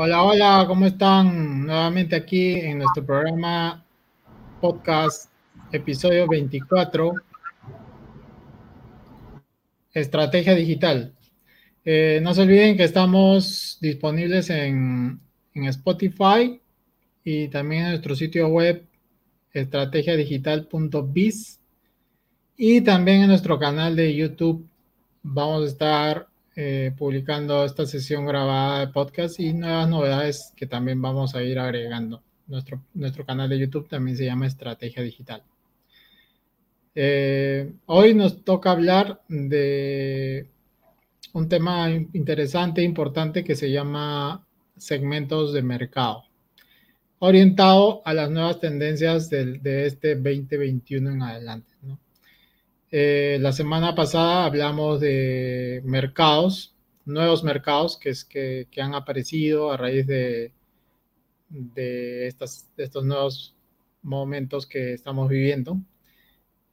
Hola, hola, ¿cómo están? Nuevamente aquí en nuestro programa podcast, episodio 24, Estrategia Digital. Eh, no se olviden que estamos disponibles en, en Spotify y también en nuestro sitio web estrategiadigital.biz y también en nuestro canal de YouTube vamos a estar eh, publicando esta sesión grabada de podcast y nuevas novedades que también vamos a ir agregando. Nuestro, nuestro canal de YouTube también se llama Estrategia Digital. Eh, hoy nos toca hablar de un tema interesante, importante, que se llama segmentos de mercado, orientado a las nuevas tendencias de, de este 2021 en adelante. ¿no? Eh, la semana pasada hablamos de mercados, nuevos mercados que, es, que, que han aparecido a raíz de, de, estas, estos nuevos momentos que estamos viviendo.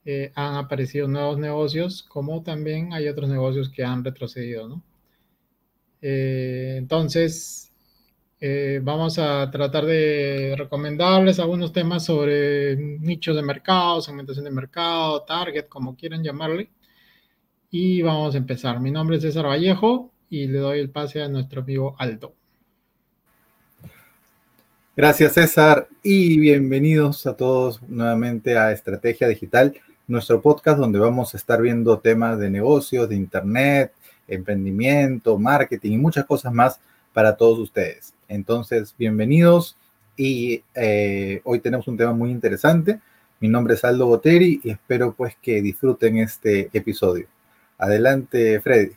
Eh, han aparecido nuevos negocios, como también hay otros negocios que han retrocedido, ¿no? Eh, entonces, eh, vamos a tratar de recomendarles algunos temas sobre nichos de mercado, segmentación de mercado, target, como quieran llamarle. Y vamos a empezar. Mi nombre es César Vallejo y le doy el pase a nuestro amigo Aldo. Gracias César y bienvenidos a todos nuevamente a Estrategia Digital, nuestro podcast donde vamos a estar viendo temas de negocios, de internet, emprendimiento, marketing y muchas cosas más para todos ustedes. Entonces, bienvenidos y eh, hoy tenemos un tema muy interesante. Mi nombre es Aldo Boteri y espero pues que disfruten este episodio. Adelante, Freddy.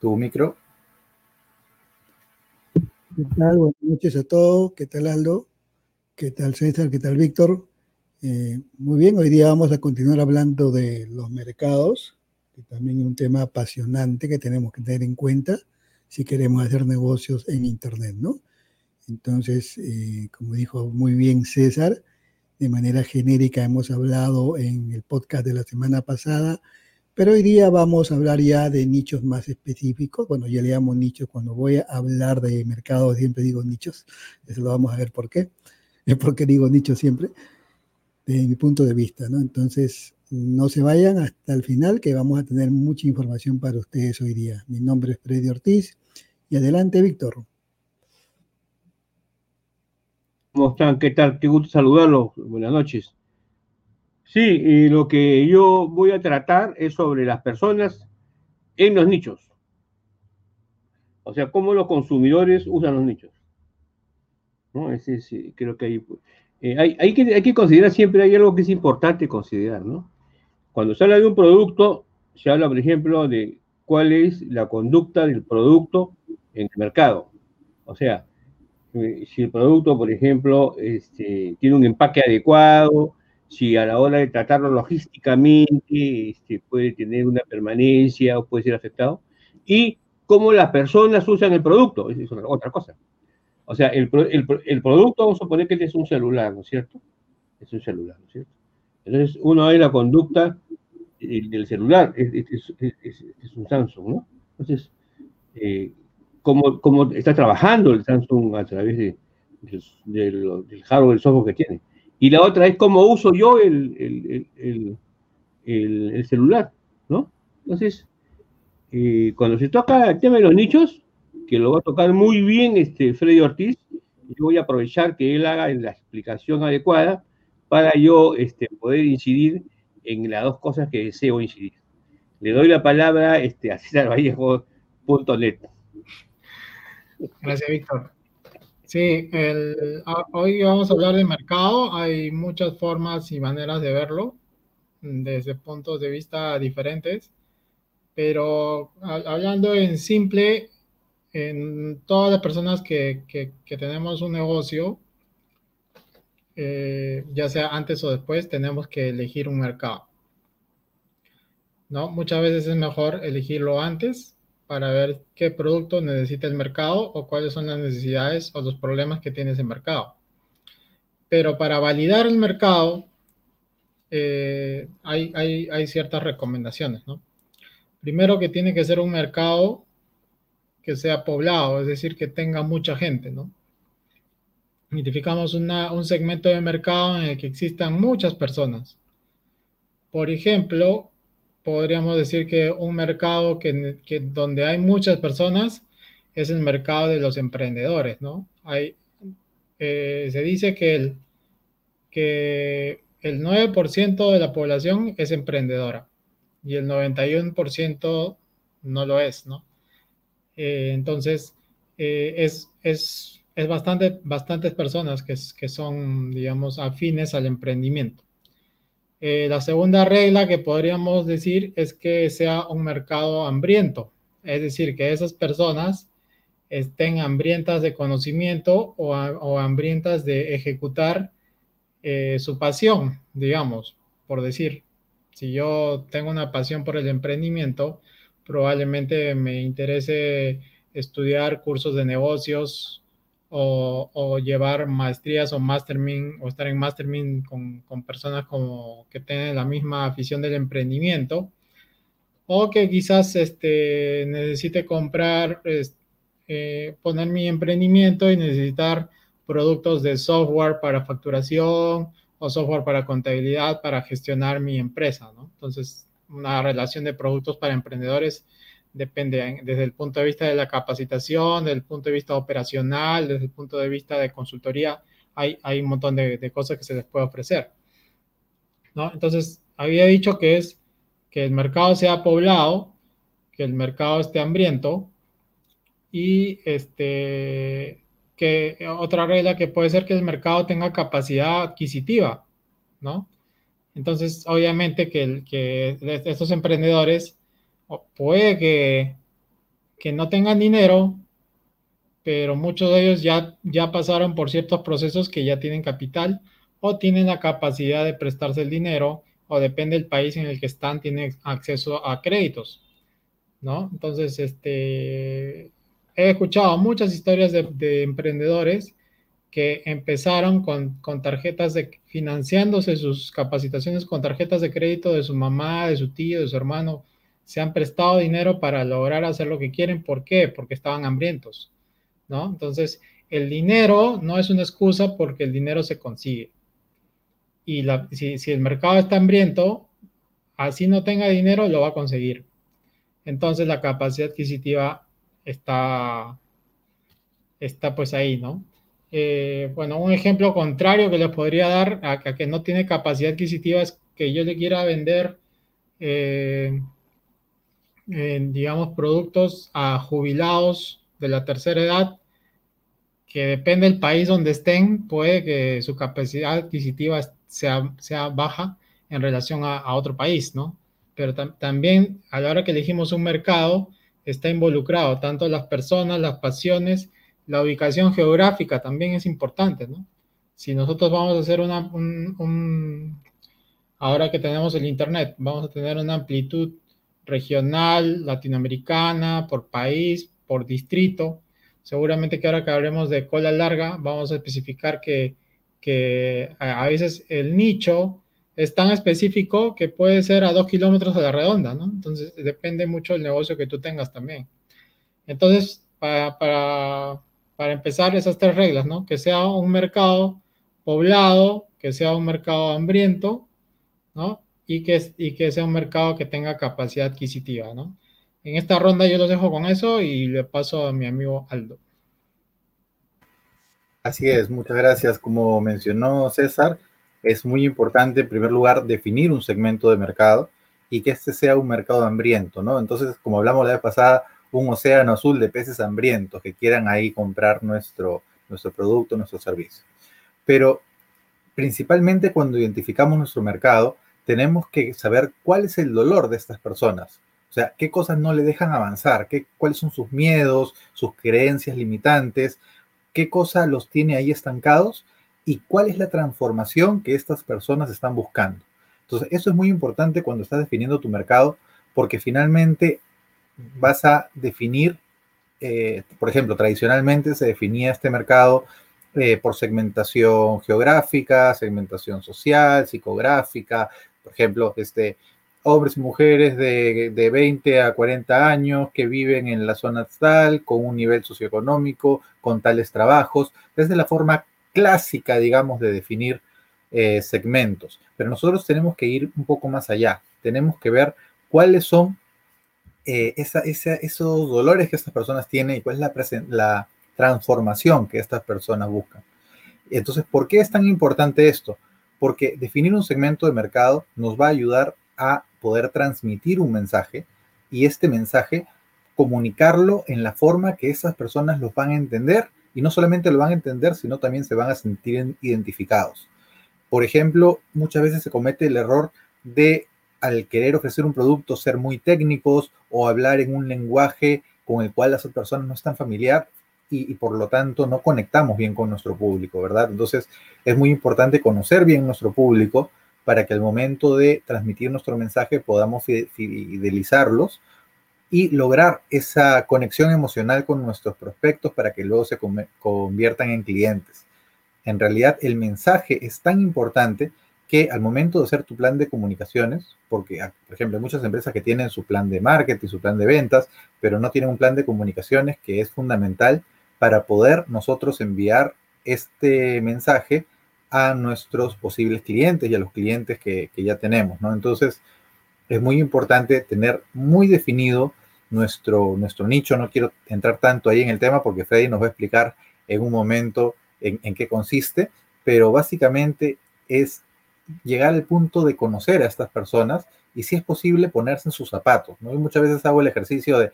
Tu micro. ¿Qué tal? Buenas noches a todos. ¿Qué tal, Aldo? ¿Qué tal, César? ¿Qué tal, Víctor? Eh, muy bien, hoy día vamos a continuar hablando de los mercados, también un tema apasionante que tenemos que tener en cuenta si queremos hacer negocios en Internet, ¿no? Entonces, eh, como dijo muy bien César, de manera genérica hemos hablado en el podcast de la semana pasada, pero hoy día vamos a hablar ya de nichos más específicos. Bueno, ya le llamo nichos cuando voy a hablar de mercados, siempre digo nichos, eso lo vamos a ver por qué. Es porque digo nichos siempre desde mi punto de vista, ¿no? Entonces, no se vayan hasta el final, que vamos a tener mucha información para ustedes hoy día. Mi nombre es Freddy Ortiz y adelante, Víctor. ¿Cómo están? ¿Qué tal? Qué gusto saludarlos. Buenas noches. Sí, y lo que yo voy a tratar es sobre las personas en los nichos. O sea, cómo los consumidores usan los nichos. ¿No? Ese, sí, creo que ahí eh, hay, que, hay que considerar siempre, hay algo que es importante considerar, ¿no? Cuando se habla de un producto, se habla, por ejemplo, de cuál es la conducta del producto en el mercado. O sea, eh, si el producto, por ejemplo, este, tiene un empaque adecuado, si a la hora de tratarlo logísticamente este, puede tener una permanencia o puede ser afectado, y cómo las personas usan el producto, es otra cosa. O sea, el, producto, vamos a suponer que es un celular, ¿no es cierto? Es un celular, ¿no es cierto? Entonces, uno ve la conducta del celular, es, un Samsung, ¿no? Entonces, eh, ¿cómo, está trabajando el Samsung a través de, del, hardware, del software que tiene? Y la otra es cómo uso yo el, celular, ¿no? Entonces, eh, cuando se toca el tema de los nichos, que lo va a tocar muy bien este Freddy Ortiz. Yo voy a aprovechar que él haga la explicación adecuada para yo este, poder incidir en las dos cosas que deseo incidir. Le doy la palabra este, a César Vallejo.net. Gracias, Víctor. Sí, hoy vamos a hablar de mercado. Hay muchas formas y maneras de verlo desde puntos de vista diferentes, pero hablando en simple, en todas las personas que, tenemos un negocio, eh, ya sea antes o después, tenemos que elegir un mercado. ¿No? Muchas veces es mejor elegirlo antes para ver qué producto necesita el mercado o cuáles son las necesidades o los problemas que tiene ese mercado. Pero para validar el mercado, eh, hay, hay, hay, ciertas recomendaciones, ¿no? Primero que tiene que ser un mercado que sea poblado, es decir, que tenga mucha gente, ¿no? Identificamos un segmento de mercado en el que existan muchas personas. Por ejemplo, podríamos decir que un mercado que, donde hay muchas personas es el mercado de los emprendedores, ¿no? Eh, se dice que el, que el 9% de la población es emprendedora y el 91% no lo es, ¿no? Eh, entonces, eh, es, es, es, bastante, bastantes personas que, que, son, digamos, afines al emprendimiento. Eh, la segunda regla que podríamos decir es que sea un mercado hambriento, es decir, que esas personas estén hambrientas de conocimiento o, o hambrientas de ejecutar su pasión, digamos, por decir. Si yo tengo una pasión por el emprendimiento, probablemente me interese estudiar cursos de negocios o, llevar maestrías o mastermind o estar en mastermind con, personas que tienen la misma afición del emprendimiento o que quizás este, necesite comprar, eh, poner mi emprendimiento y necesitar productos de software para facturación o software para contabilidad para gestionar mi empresa. Entonces, una relación de productos para emprendedores depende desde el punto de vista de la capacitación, desde el punto de vista operacional, desde el punto de vista de consultoría, hay, hay un montón de, cosas que se les puede ofrecer. ¿no? Entonces, había dicho que es que el mercado sea poblado, que el mercado esté hambriento y este, que otra regla que puede ser que el mercado tenga capacidad adquisitiva, ¿no? Entonces, obviamente que, que estos emprendedores puede que, que, no tengan dinero, pero muchos de ellos ya, ya pasaron por ciertos procesos que ya tienen capital o tienen la capacidad de prestarse el dinero o depende del país en el que están, tienen acceso a créditos, ¿no? Entonces, este, he escuchado muchas historias de, de emprendedores que empezaron con, tarjetas de financiándose sus capacitaciones con tarjetas de crédito de su mamá, de su tío, de su hermano. Se han prestado dinero para lograr hacer lo que quieren. ¿Por qué? Porque estaban hambrientos, ¿no? Entonces, el dinero no es una excusa porque el dinero se consigue. Y si, el mercado está hambriento, así no tenga dinero, lo va a conseguir. Entonces, la capacidad adquisitiva está, está pues ahí, ¿no? Eh, bueno, un ejemplo contrario que les podría dar a, que no tiene capacidad adquisitiva es que yo le quiera vender, eh, digamos, productos a jubilados de la tercera edad, que depende del país donde estén, puede que su capacidad adquisitiva sea, sea baja en relación a, otro país, ¿no? Pero también a la hora que elegimos un mercado, está involucrado tanto las personas, las pasiones, la ubicación geográfica también es importante, ¿no? Si nosotros vamos a hacer una, un, ahora que tenemos el Internet, vamos a tener una amplitud regional, latinoamericana, por país, por distrito. Seguramente que ahora que hablemos de cola larga, vamos a especificar que, que a veces el nicho es tan específico que puede ser a dos kilómetros a la redonda, ¿no? Entonces depende mucho del negocio que tú tengas también. Entonces, para, para para empezar esas tres reglas, ¿no? Que sea un mercado poblado, que sea un mercado hambriento, ¿no? Y que, y que sea un mercado que tenga capacidad adquisitiva, ¿no? En esta ronda yo los dejo con eso y le paso a mi amigo Aldo. Así es, muchas gracias. Como mencionó César, es muy importante en primer lugar definir un segmento de mercado y que este sea un mercado hambriento, ¿no? Entonces, como hablamos la vez pasada, un océano azul de peces hambrientos que quieran ahí comprar nuestro, nuestro producto, nuestro servicio. Pero principalmente cuando identificamos nuestro mercado, tenemos que saber cuál es el dolor de estas personas. O sea, qué cosas no le dejan avanzar, ¿Qué, cuáles son sus miedos, sus creencias limitantes, qué cosa los tiene ahí estancados y cuál es la transformación que estas personas están buscando. Entonces, eso es muy importante cuando estás definiendo tu mercado, porque finalmente vas a definir, eh, por ejemplo, tradicionalmente se definía este mercado eh, por segmentación geográfica, segmentación social, psicográfica, por ejemplo, este, hombres y mujeres de, de, 20 a 40 años que viven en la zona tal, con un nivel socioeconómico, con tales trabajos. Desde la forma clásica, digamos, de definir eh, segmentos. Pero nosotros tenemos que ir un poco más allá. Tenemos que ver cuáles son eh, esos dolores que estas personas tienen y cuál es la, la transformación que estas personas buscan. Entonces, ¿por qué es tan importante esto? Porque definir un segmento de mercado nos va a ayudar a poder transmitir un mensaje y este mensaje comunicarlo en la forma que esas personas lo van a entender y no solamente lo van a entender, sino también se van a sentir identificados. Por ejemplo, muchas veces se comete el error de al querer ofrecer un producto ser muy técnicos o hablar en un lenguaje con el cual las personas no están familiar y, y, por lo tanto no conectamos bien con nuestro público, ¿verdad? Entonces es muy importante conocer bien nuestro público para que al momento de transmitir nuestro mensaje podamos fidelizarlos y lograr esa conexión emocional con nuestros prospectos para que luego se conviertan en clientes. En realidad el mensaje es tan importante que al momento de hacer tu plan de comunicaciones, porque ah, por ejemplo hay muchas empresas que tienen su plan de marketing, su plan de ventas, pero no tienen un plan de comunicaciones que es fundamental para poder nosotros enviar este mensaje a nuestros posibles clientes y a los clientes que, ya tenemos. Entonces, es muy importante tener muy definido nuestro, nuestro nicho. No quiero entrar tanto ahí en el tema porque Freddy nos va a explicar en un momento en, qué consiste, pero básicamente es llegar al punto de conocer a estas personas y si es posible ponerse en sus zapatos. muchas veces hago el ejercicio de,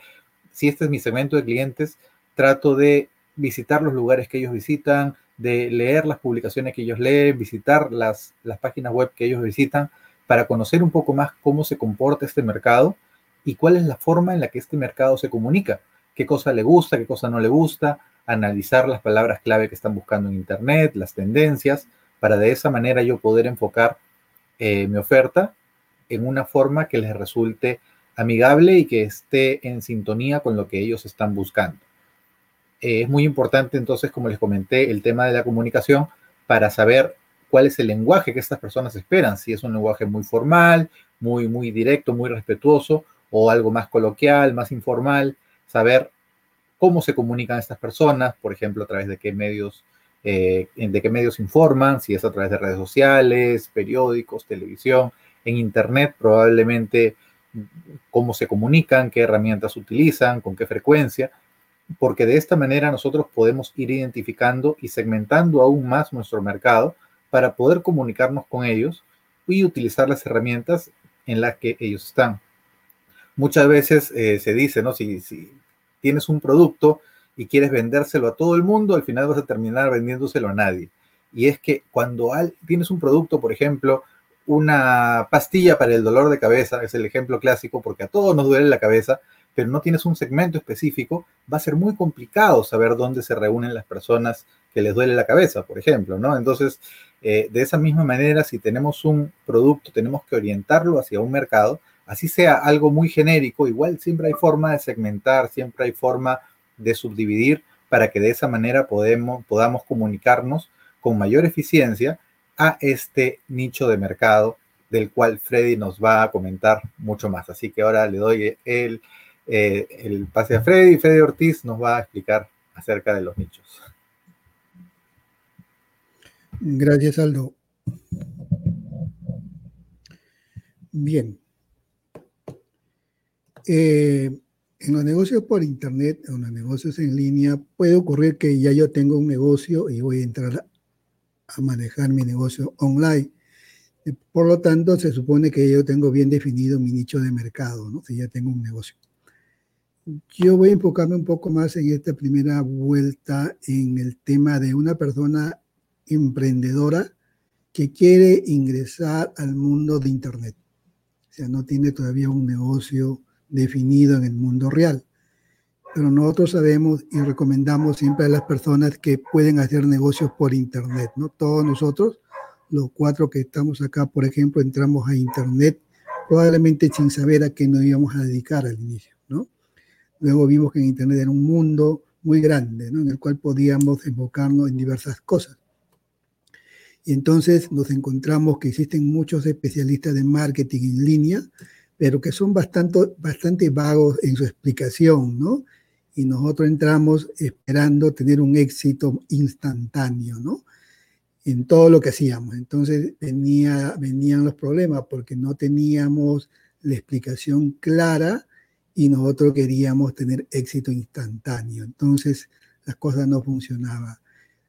si este es mi segmento de clientes, trato de visitar los lugares que ellos visitan, de leer las publicaciones que ellos leen, visitar las, las páginas web que ellos visitan, para conocer un poco más cómo se comporta este mercado y cuál es la forma en la que este mercado se comunica, qué cosa le gusta, qué cosa no le gusta, analizar las palabras clave que están buscando en Internet, las tendencias, para de esa manera yo poder enfocar eh, mi oferta en una forma que les resulte amigable y que esté en sintonía con lo que ellos están buscando. Eh, es muy importante entonces, como les comenté, el tema de la comunicación para saber cuál es el lenguaje que estas personas esperan, si es un lenguaje muy formal, muy, muy directo, muy respetuoso, o algo más coloquial, más informal, saber cómo se comunican estas personas, por ejemplo, a través de qué medios, eh, de qué medios informan, si es a través de redes sociales, periódicos, televisión, en Internet, probablemente cómo se comunican, qué herramientas utilizan, con qué frecuencia porque de esta manera nosotros podemos ir identificando y segmentando aún más nuestro mercado para poder comunicarnos con ellos y utilizar las herramientas en las que ellos están. Muchas veces eh, se dice, ¿no? Si, si tienes un producto y quieres vendérselo a todo el mundo, al final vas a terminar vendiéndoselo a nadie. Y es que cuando tienes un producto, por ejemplo, una pastilla para el dolor de cabeza, es el ejemplo clásico, porque a todos nos duele la cabeza, pero no tienes un segmento específico, va a ser muy complicado saber dónde se reúnen las personas que les duele la cabeza, por ejemplo, ¿no? Entonces, eh, de esa misma manera, si tenemos un producto, tenemos que orientarlo hacia un mercado, así sea algo muy genérico, igual siempre hay forma de segmentar, siempre hay forma de subdividir para que de esa manera podamos comunicarnos con mayor eficiencia a este nicho de mercado del cual Freddy nos va a comentar mucho más. Así que ahora le doy el eh, el pase a Freddy. Freddy Ortiz nos va a explicar acerca de los nichos. Gracias, Aldo. Bien. Eh, en los negocios por internet, en los negocios en línea, puede ocurrir que ya yo tengo un negocio y voy a entrar a manejar mi negocio online. Por lo tanto, se supone que yo tengo bien definido mi nicho de mercado, ¿no? Si ya tengo un negocio. Yo voy a enfocarme un poco más en esta primera vuelta en el tema de una persona emprendedora que quiere ingresar al mundo de Internet. O sea, no tiene todavía un negocio definido en el mundo real. Pero nosotros sabemos y recomendamos siempre a las personas que pueden hacer negocios por Internet, ¿no? Todos nosotros, los cuatro que estamos acá, por ejemplo, entramos a Internet probablemente sin saber a qué nos íbamos a dedicar al inicio. Luego vimos que en Internet era un mundo muy grande, ¿no? en el cual podíamos enfocarnos en diversas cosas. Y entonces nos encontramos que existen muchos especialistas de marketing en línea, pero que son bastante, bastante vagos en su explicación, ¿no? Y nosotros entramos esperando tener un éxito instantáneo, ¿no? En todo lo que hacíamos. Entonces venía, venían los problemas porque no teníamos la explicación clara y nosotros queríamos tener éxito instantáneo. Entonces las cosas no funcionaban.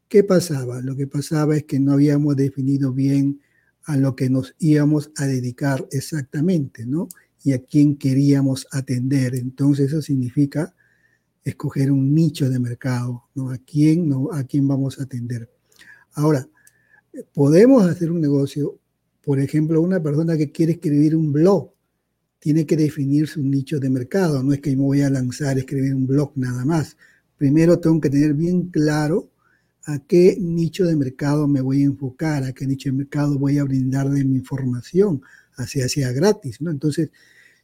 ¿Qué pasaba? Lo que pasaba es que no habíamos definido bien a lo que nos íbamos a dedicar exactamente, ¿no? Y a quién queríamos atender. Entonces eso significa escoger un nicho de mercado, ¿no? A quién, no, a quién vamos a atender. Ahora, podemos hacer un negocio, por ejemplo, una persona que quiere escribir un blog, tiene que definir su nicho de mercado, no es que me voy a lanzar escribir un blog nada más. Primero tengo que tener bien claro a qué nicho de mercado me voy a enfocar, a qué nicho de mercado voy a brindarle mi información, hacia sea gratis, ¿no? Entonces,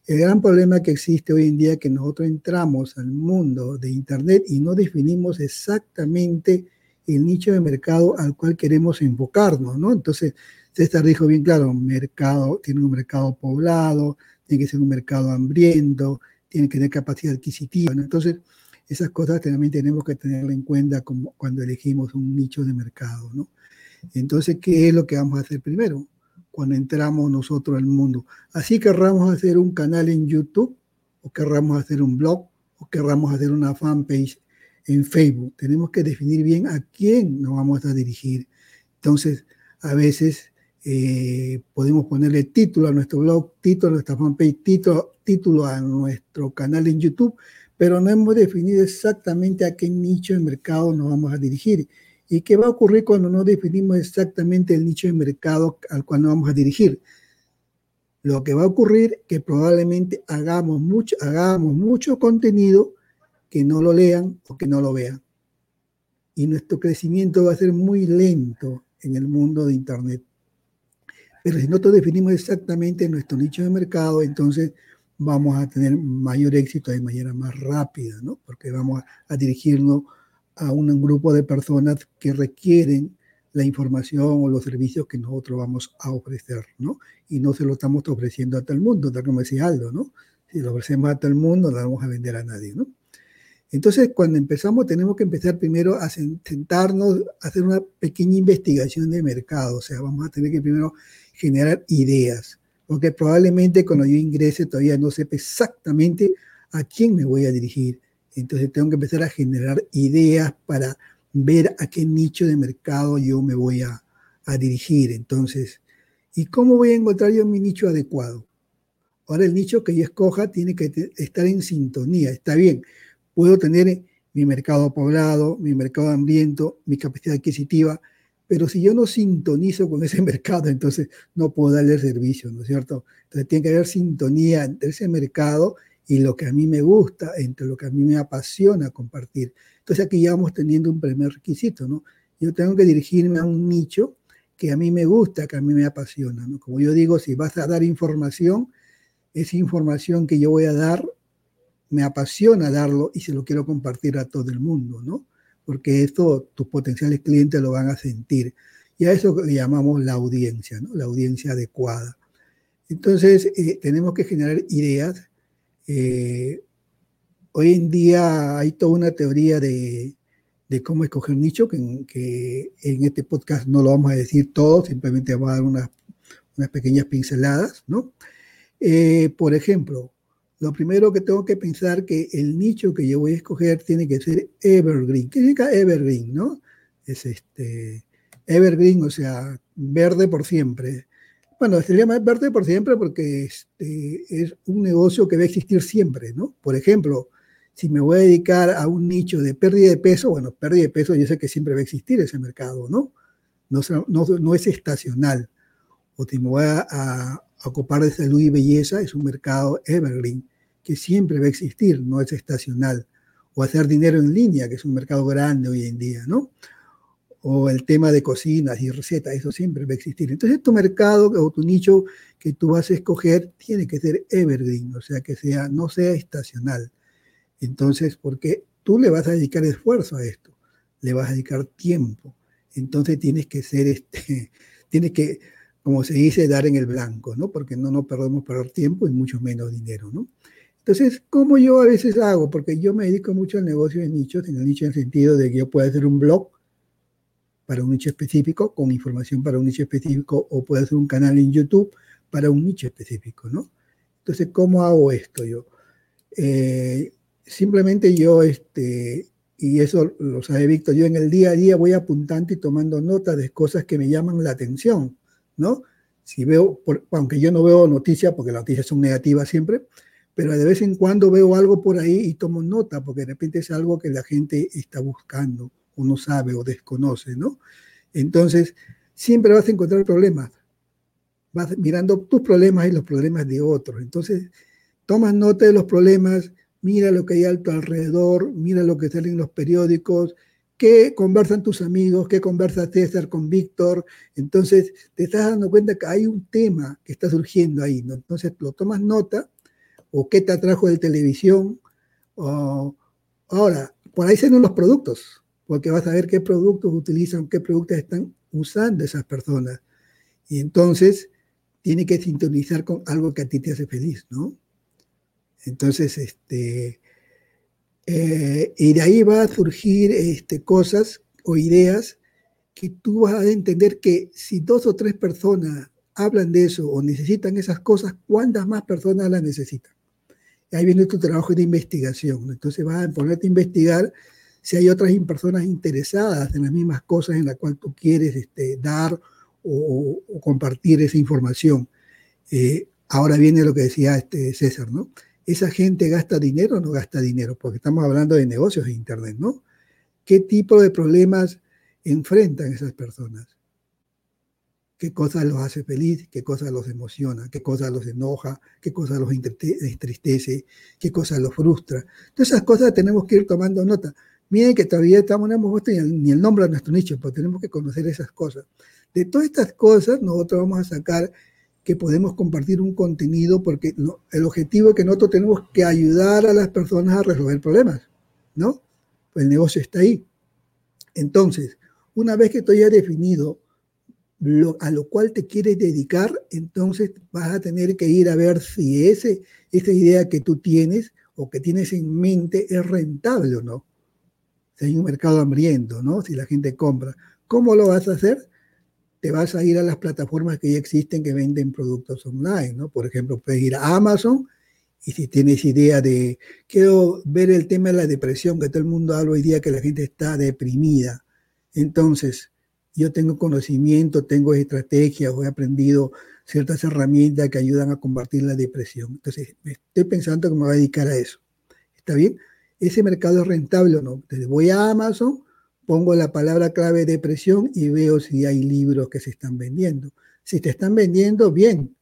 el gran problema que existe hoy en día es que nosotros entramos al mundo de Internet y no definimos exactamente el nicho de mercado al cual queremos enfocarnos, ¿no? Entonces, César dijo bien claro, mercado, tiene un mercado poblado, tiene que ser un mercado hambriento, tiene que tener capacidad adquisitiva, ¿no? Entonces, esas cosas también tenemos que tenerlo en cuenta como cuando elegimos un nicho de mercado, ¿no? Entonces, ¿qué es lo que vamos a hacer primero? Cuando entramos nosotros al mundo. Así querramos hacer un canal en YouTube, o querramos hacer un blog, o querramos hacer una fanpage en Facebook. Tenemos que definir bien a quién nos vamos a dirigir. Entonces, a veces eh, podemos ponerle título a nuestro blog, título a nuestra fanpage, título, título a nuestro canal en YouTube, pero no hemos definido exactamente a qué nicho de mercado nos vamos a dirigir. ¿Y qué va a ocurrir cuando no definimos exactamente el nicho de mercado al cual nos vamos a dirigir? Lo que va a ocurrir es que probablemente hagamos mucho, hagamos mucho contenido que no lo lean o que no lo vean. Y nuestro crecimiento va a ser muy lento en el mundo de Internet. Pero si nosotros definimos exactamente nuestro nicho de mercado, entonces vamos a tener mayor éxito de manera más rápida, ¿no? Porque vamos a, dirigirnos a un grupo de personas que requieren la información o los servicios que nosotros vamos a ofrecer, ¿no? Y no se lo estamos ofreciendo a todo el mundo, tal como decía Aldo, ¿no? Si lo ofrecemos a todo el mundo, no lo vamos a vender a nadie, ¿no? Entonces, cuando empezamos, tenemos que empezar primero a sentarnos, a hacer una pequeña investigación de mercado, o sea, vamos a tener que primero generar ideas porque probablemente cuando yo ingrese todavía no sepa exactamente a quién me voy a dirigir. Entonces tengo que empezar a generar ideas para ver a qué nicho de mercado yo me voy a, dirigir. Entonces, ¿y cómo voy a encontrar yo mi nicho adecuado? Ahora el nicho que yo escoja tiene que estar en sintonía. Está bien, puedo tener mi mercado poblado, mi mercado hambriento, mi capacidad adquisitiva, pero si yo no sintonizo con ese mercado, entonces no puedo darle servicio, ¿no es cierto? Entonces tiene que haber sintonía entre ese mercado y lo que a mí me gusta, entre lo que a mí me apasiona compartir. Entonces aquí ya vamos teniendo un primer requisito, ¿no? Yo tengo que dirigirme a un nicho que a mí me gusta, que a mí me apasiona, ¿no? Como yo digo, si vas a dar información, esa información que yo voy a dar, me apasiona darlo y se lo quiero compartir a todo el mundo, ¿no? Porque esto tus potenciales clientes lo van a sentir. Y a eso le llamamos la audiencia, ¿no? la audiencia adecuada. Entonces, eh, tenemos que generar ideas. Eh, hoy en día hay toda una teoría de, cómo escoger nicho, que, que, en este podcast no lo vamos a decir todo, simplemente vamos a dar unas, unas pequeñas pinceladas, ¿no? Eh, por ejemplo, lo primero que tengo que pensar que el nicho que yo voy a escoger tiene que ser evergreen. ¿Qué significa evergreen? ¿no? Es este evergreen, o sea, verde por siempre. Bueno, se llama verde por siempre porque este, es un negocio que va a existir siempre, ¿no? Por ejemplo, si me voy a dedicar a un nicho de pérdida de peso, bueno, pérdida de peso yo sé que siempre va a existir ese mercado, ¿no? No, no, no es estacional. O si me voy a, a ocupar de salud y belleza, es un mercado evergreen que siempre va a existir, no es estacional. O hacer dinero en línea, que es un mercado grande hoy en día, ¿no? O el tema de cocinas y recetas, eso siempre va a existir. Entonces, tu mercado o tu nicho que tú vas a escoger tiene que ser evergreen, o sea, que sea, no sea estacional. Entonces, porque tú le vas a dedicar esfuerzo a esto, le vas a dedicar tiempo. entonces tienes que ser, este, tienes que, como se dice, dar en el blanco, ¿no? Porque no nos perdemos perder tiempo y mucho menos dinero, ¿no? Entonces, como yo a veces hago, porque yo me dedico mucho al negocio de nichos, en el nicho en el sentido de que yo puedo hacer un blog para un nicho específico, con información para un nicho específico, o puedo hacer un canal en YouTube para un nicho específico, ¿no? Entonces, ¿cómo hago esto yo? Eh, simplemente yo, este, y eso lo sabe Víctor, yo en el día a día voy apuntando y tomando notas de cosas que me llaman la atención, ¿no? Si veo, aunque yo no veo noticias, porque las noticias son negativas siempre, pero de vez en cuando veo algo por ahí y tomo nota, porque de repente es algo que la gente está buscando, o no sabe, o desconoce, ¿no? Entonces, siempre vas a encontrar problemas. Vas mirando tus problemas y los problemas de otros. Entonces, tomas nota de los problemas, mira lo que hay alto alrededor, mira lo que sale en los periódicos, qué conversan tus amigos, qué conversa César con Víctor. Entonces, te estás dando cuenta que hay un tema que está surgiendo ahí. ¿no? Entonces, lo tomas nota o qué te atrajo de televisión. O, ahora, por ahí salen los productos, porque vas a ver qué productos utilizan, qué productos están usando esas personas. Y entonces tiene que sintonizar con algo que a ti te hace feliz, ¿no? Entonces, este, eh, y de ahí va a surgir este, cosas o ideas que tú vas a entender que si dos o tres personas hablan de eso o necesitan esas cosas, ¿cuántas más personas las necesitan? Ahí viene tu trabajo de investigación. Entonces vas a ponerte a investigar si hay otras personas interesadas en las mismas cosas en las cuales tú quieres este, dar o, compartir esa información. Eh, ahora viene lo que decía este César, ¿no? ¿Esa gente gasta dinero o no gasta dinero? Porque estamos hablando de negocios de Internet, ¿no? ¿Qué tipo de problemas enfrentan esas personas? Qué cosas los hace feliz, qué cosas los emociona, qué cosas los enoja, qué cosas los entristece, qué cosas los frustra. Todas esas cosas tenemos que ir tomando nota. Miren que todavía estamos, no hemos puesto ni el, nombre de nuestro nicho, pero tenemos que conocer esas cosas. De todas estas cosas, nosotros vamos a sacar que podemos compartir un contenido porque el objetivo es que nosotros tenemos que ayudar a las personas a resolver problemas, ¿no? Pues el negocio está ahí. Entonces, una vez que tú hayas definido a lo cual te quieres dedicar, entonces vas a tener que ir a ver si ese, esa idea que tú tienes o que tienes en mente es rentable o no. Si hay un mercado hambriento, ¿no? Si la gente compra. ¿Cómo lo vas a hacer? Te vas a ir a las plataformas que ya existen que venden productos online, ¿no? Por ejemplo, puedes ir a Amazon y si tienes idea de, quiero ver el tema de la depresión, que todo el mundo habla hoy día que la gente está deprimida. Entonces, yo tengo conocimiento, tengo estrategias he aprendido ciertas herramientas que ayudan a combatir la depresión. Entonces, estoy pensando que me voy a dedicar a eso. ¿Está bien? ¿Ese mercado es rentable o no? Entonces, voy a Amazon, pongo la palabra clave depresión y veo si hay libros que se están vendiendo. Si te están vendiendo, bien,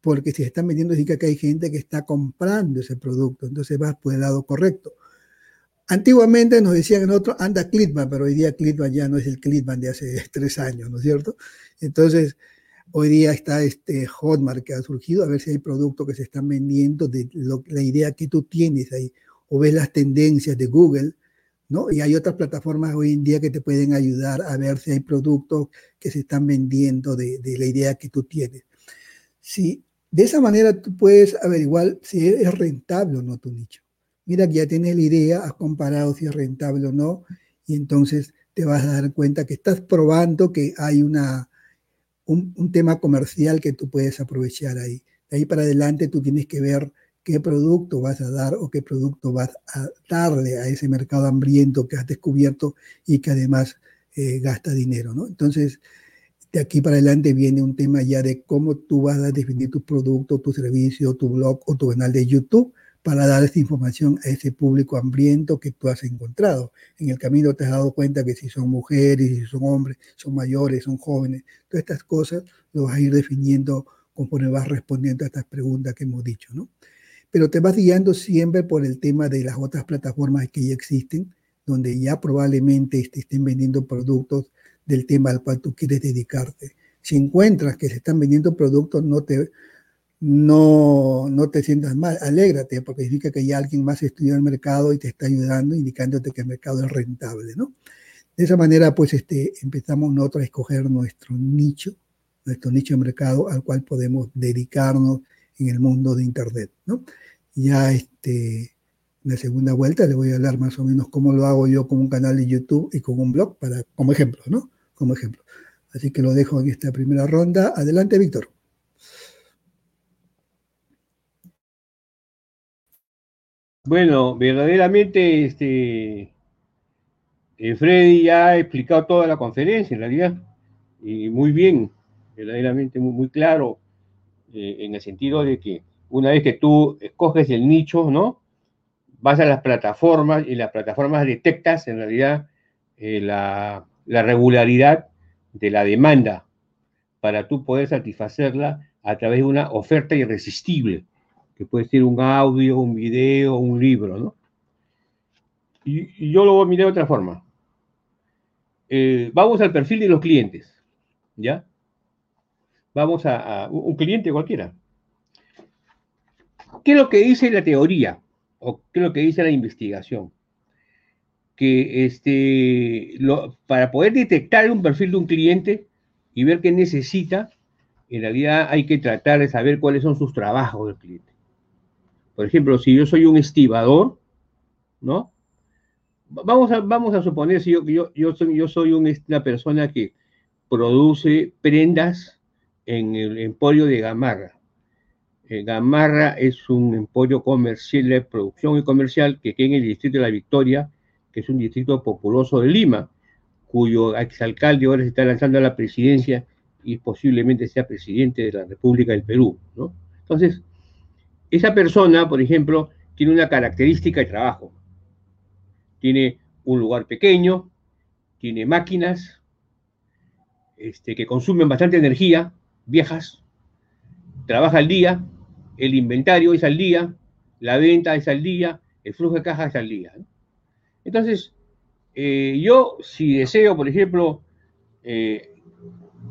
porque si se están vendiendo significa que hay gente que está comprando ese producto, entonces vas por el lado correcto. Antiguamente nos decían en otro, anda Clitman, pero hoy día Clitman ya no es el Clitman de hace tres años, ¿no es cierto? Entonces, hoy día está este Hotmart que ha surgido, a ver si hay productos que se están vendiendo de la idea que tú tienes ahí, o ves las tendencias de Google, ¿no? Y hay otras plataformas hoy en día que te pueden ayudar a ver si hay productos que se están vendiendo de, de la idea que tú tienes. Si, de esa manera tú puedes averiguar si es rentable o no tu nicho mira que ya tienes la idea, has comparado si es rentable o no, y entonces te vas a dar cuenta que estás probando que hay una, un, tema comercial que tú puedes aprovechar ahí. De ahí para adelante tú tienes que ver qué producto vas a dar o qué producto vas a darle a ese mercado hambriento que has descubierto y que además eh, gasta dinero, ¿no? Entonces, de aquí para adelante viene un tema ya de cómo tú vas a definir tu producto, tu servicio, tu blog o tu canal de YouTube para dar esta información a ese público hambriento que tú has encontrado. En el camino te has dado cuenta que si son mujeres, si son hombres, son mayores, son jóvenes, todas estas cosas lo vas a ir definiendo conforme vas respondiendo a estas preguntas que hemos dicho, ¿no? Pero te vas guiando siempre por el tema de las otras plataformas que ya existen, donde ya probablemente te estén vendiendo productos del tema al cual tú quieres dedicarte. Si encuentras que se están vendiendo productos, no te, no, no te sientas mal, alégrate, porque significa que ya alguien más estudió el mercado y te está ayudando, indicándote que el mercado es rentable, ¿no? De esa manera, pues, este, empezamos nosotros a escoger nuestro nicho, nuestro nicho de mercado al cual podemos dedicarnos en el mundo de Internet, ¿no? Ya este, en la segunda vuelta le voy a hablar más o menos cómo lo hago yo con un canal de YouTube y con un blog, para, como ejemplo, ¿no? Como ejemplo. Así que lo dejo en esta primera ronda. Adelante, Víctor. Bueno, verdaderamente, este, eh, Freddy ya ha explicado toda la conferencia, en realidad, y muy bien, verdaderamente muy, muy claro, eh, en el sentido de que una vez que tú escoges el nicho, ¿no? Vas a las plataformas y las plataformas detectas en realidad eh, la, la regularidad de la demanda para tú poder satisfacerla a través de una oferta irresistible, que puede ser un audio, un video, un libro, ¿no? Y, yo lo mirar de otra forma. Eh, vamos al perfil de los clientes, ¿ya? Vamos a, un cliente cualquiera. ¿Qué es lo que dice la teoría? ¿O qué es lo que dice la investigación? que este, para poder detectar un perfil de un cliente y ver qué necesita, en realidad hay que tratar de saber cuáles son sus trabajos del cliente. Por ejemplo, si yo soy un estibador, ¿no? Vamos a, vamos a suponer si yo, yo, yo soy, yo soy una persona que produce prendas en el emporio de Gamarra. Eh, Gamarra es un emporio comercial de producción y comercial que queda en el distrito de La Victoria, que es un distrito populoso de Lima, cuyo exalcalde ahora se está lanzando a la presidencia y posiblemente sea presidente de la República del Perú, ¿no? Entonces, esa persona, por ejemplo, tiene una característica de trabajo. Tiene un lugar pequeño, tiene máquinas este, que consumen bastante energía, viejas, trabaja al día, el inventario es al día, la venta es al día, el flujo de caja es al día. Entonces, eh, yo si deseo, por ejemplo, eh,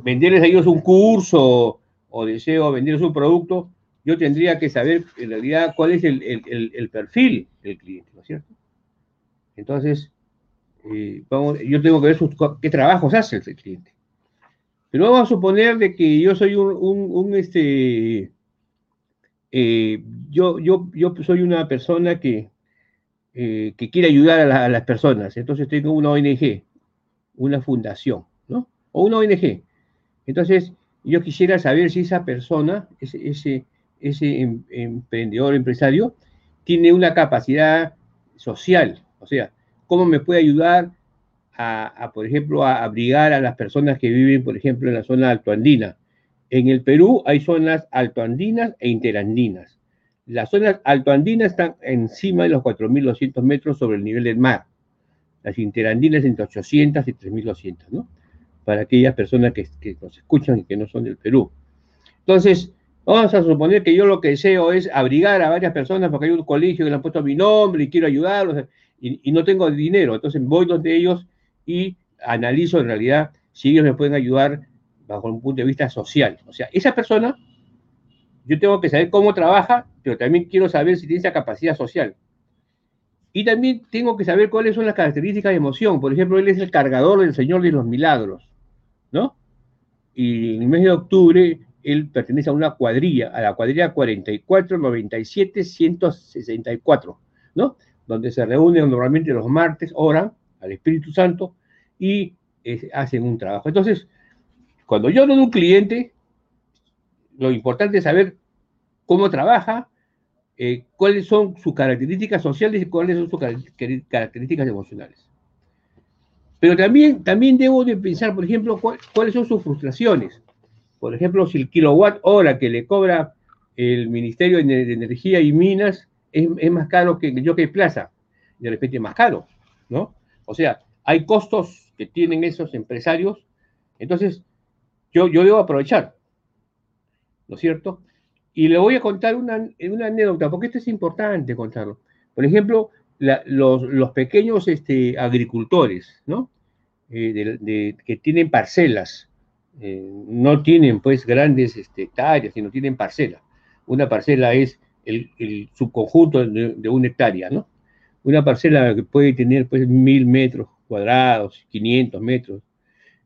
venderles a ellos un curso o deseo venderles un producto, yo tendría que saber en realidad cuál es el, perfil del cliente, ¿no es cierto? Entonces, eh, vamos, yo tengo que ver qué trabajos hace el cliente. Pero vamos a suponer de que yo soy un, este, yo, yo, yo soy una persona que eh, que quiere ayudar a, las personas. Entonces tengo una ONG, una fundación, ¿no? O una ONG. Entonces, yo quisiera saber si esa persona, ese, ese em, emprendedor, empresario, tiene una capacidad social. O sea, cómo me puede ayudar a, por ejemplo, a abrigar a las personas que viven, por ejemplo, en la zona altoandina. En el Perú hay zonas altoandinas e interandinas. Las zonas altoandinas están encima de los 4.200 metros sobre el nivel del mar. Las interandinas entre 800 y 3.200, ¿no? Para aquellas personas que, nos escuchan y que no son del Perú. Entonces, vamos a suponer que yo lo que deseo es abrigar a varias personas porque hay un colegio que le han puesto mi nombre y quiero ayudarlos y, no tengo dinero. Entonces voy donde ellos y analizo en realidad si ellos me pueden ayudar bajo un punto de vista social. O sea, esa persona yo tengo que saber cómo trabaja, pero también quiero saber si tiene esa capacidad social. Y también tengo que saber cuáles son las características de emoción. Por ejemplo, él es el cargador del Señor de los Milagros, ¿no? Y en el mes de octubre él pertenece a una cuadrilla, a la cuadrilla 44, 97, 164, ¿no? Donde se reúnen normalmente los martes, oran al Espíritu Santo y eh, hacen un trabajo. Entonces, cuando yo doy un cliente, lo importante es saber cómo trabaja, eh, cuáles son sus características sociales y cuáles son sus características emocionales. Pero también, también debo de pensar, por ejemplo, cuáles son sus frustraciones. Por ejemplo, si el kilowatt hora que le cobra el Ministerio de Energía y Minas es, más caro que el Jockey Plaza, de repente más caro, ¿no? O sea, hay costos que tienen esos empresarios, entonces yo, yo debo aprovechar, ¿no es cierto? Y le voy a contar una, una anécdota, porque esto es importante contarlo. Por ejemplo, los, pequeños este, agricultores, ¿no? Eh, que tienen parcelas, eh, no tienen pues grandes este, hectáreas, sino tienen parcelas. Una parcela es el, subconjunto de, una hectárea, ¿no? Una parcela que puede tener pues mil metros cuadrados, 500 metros.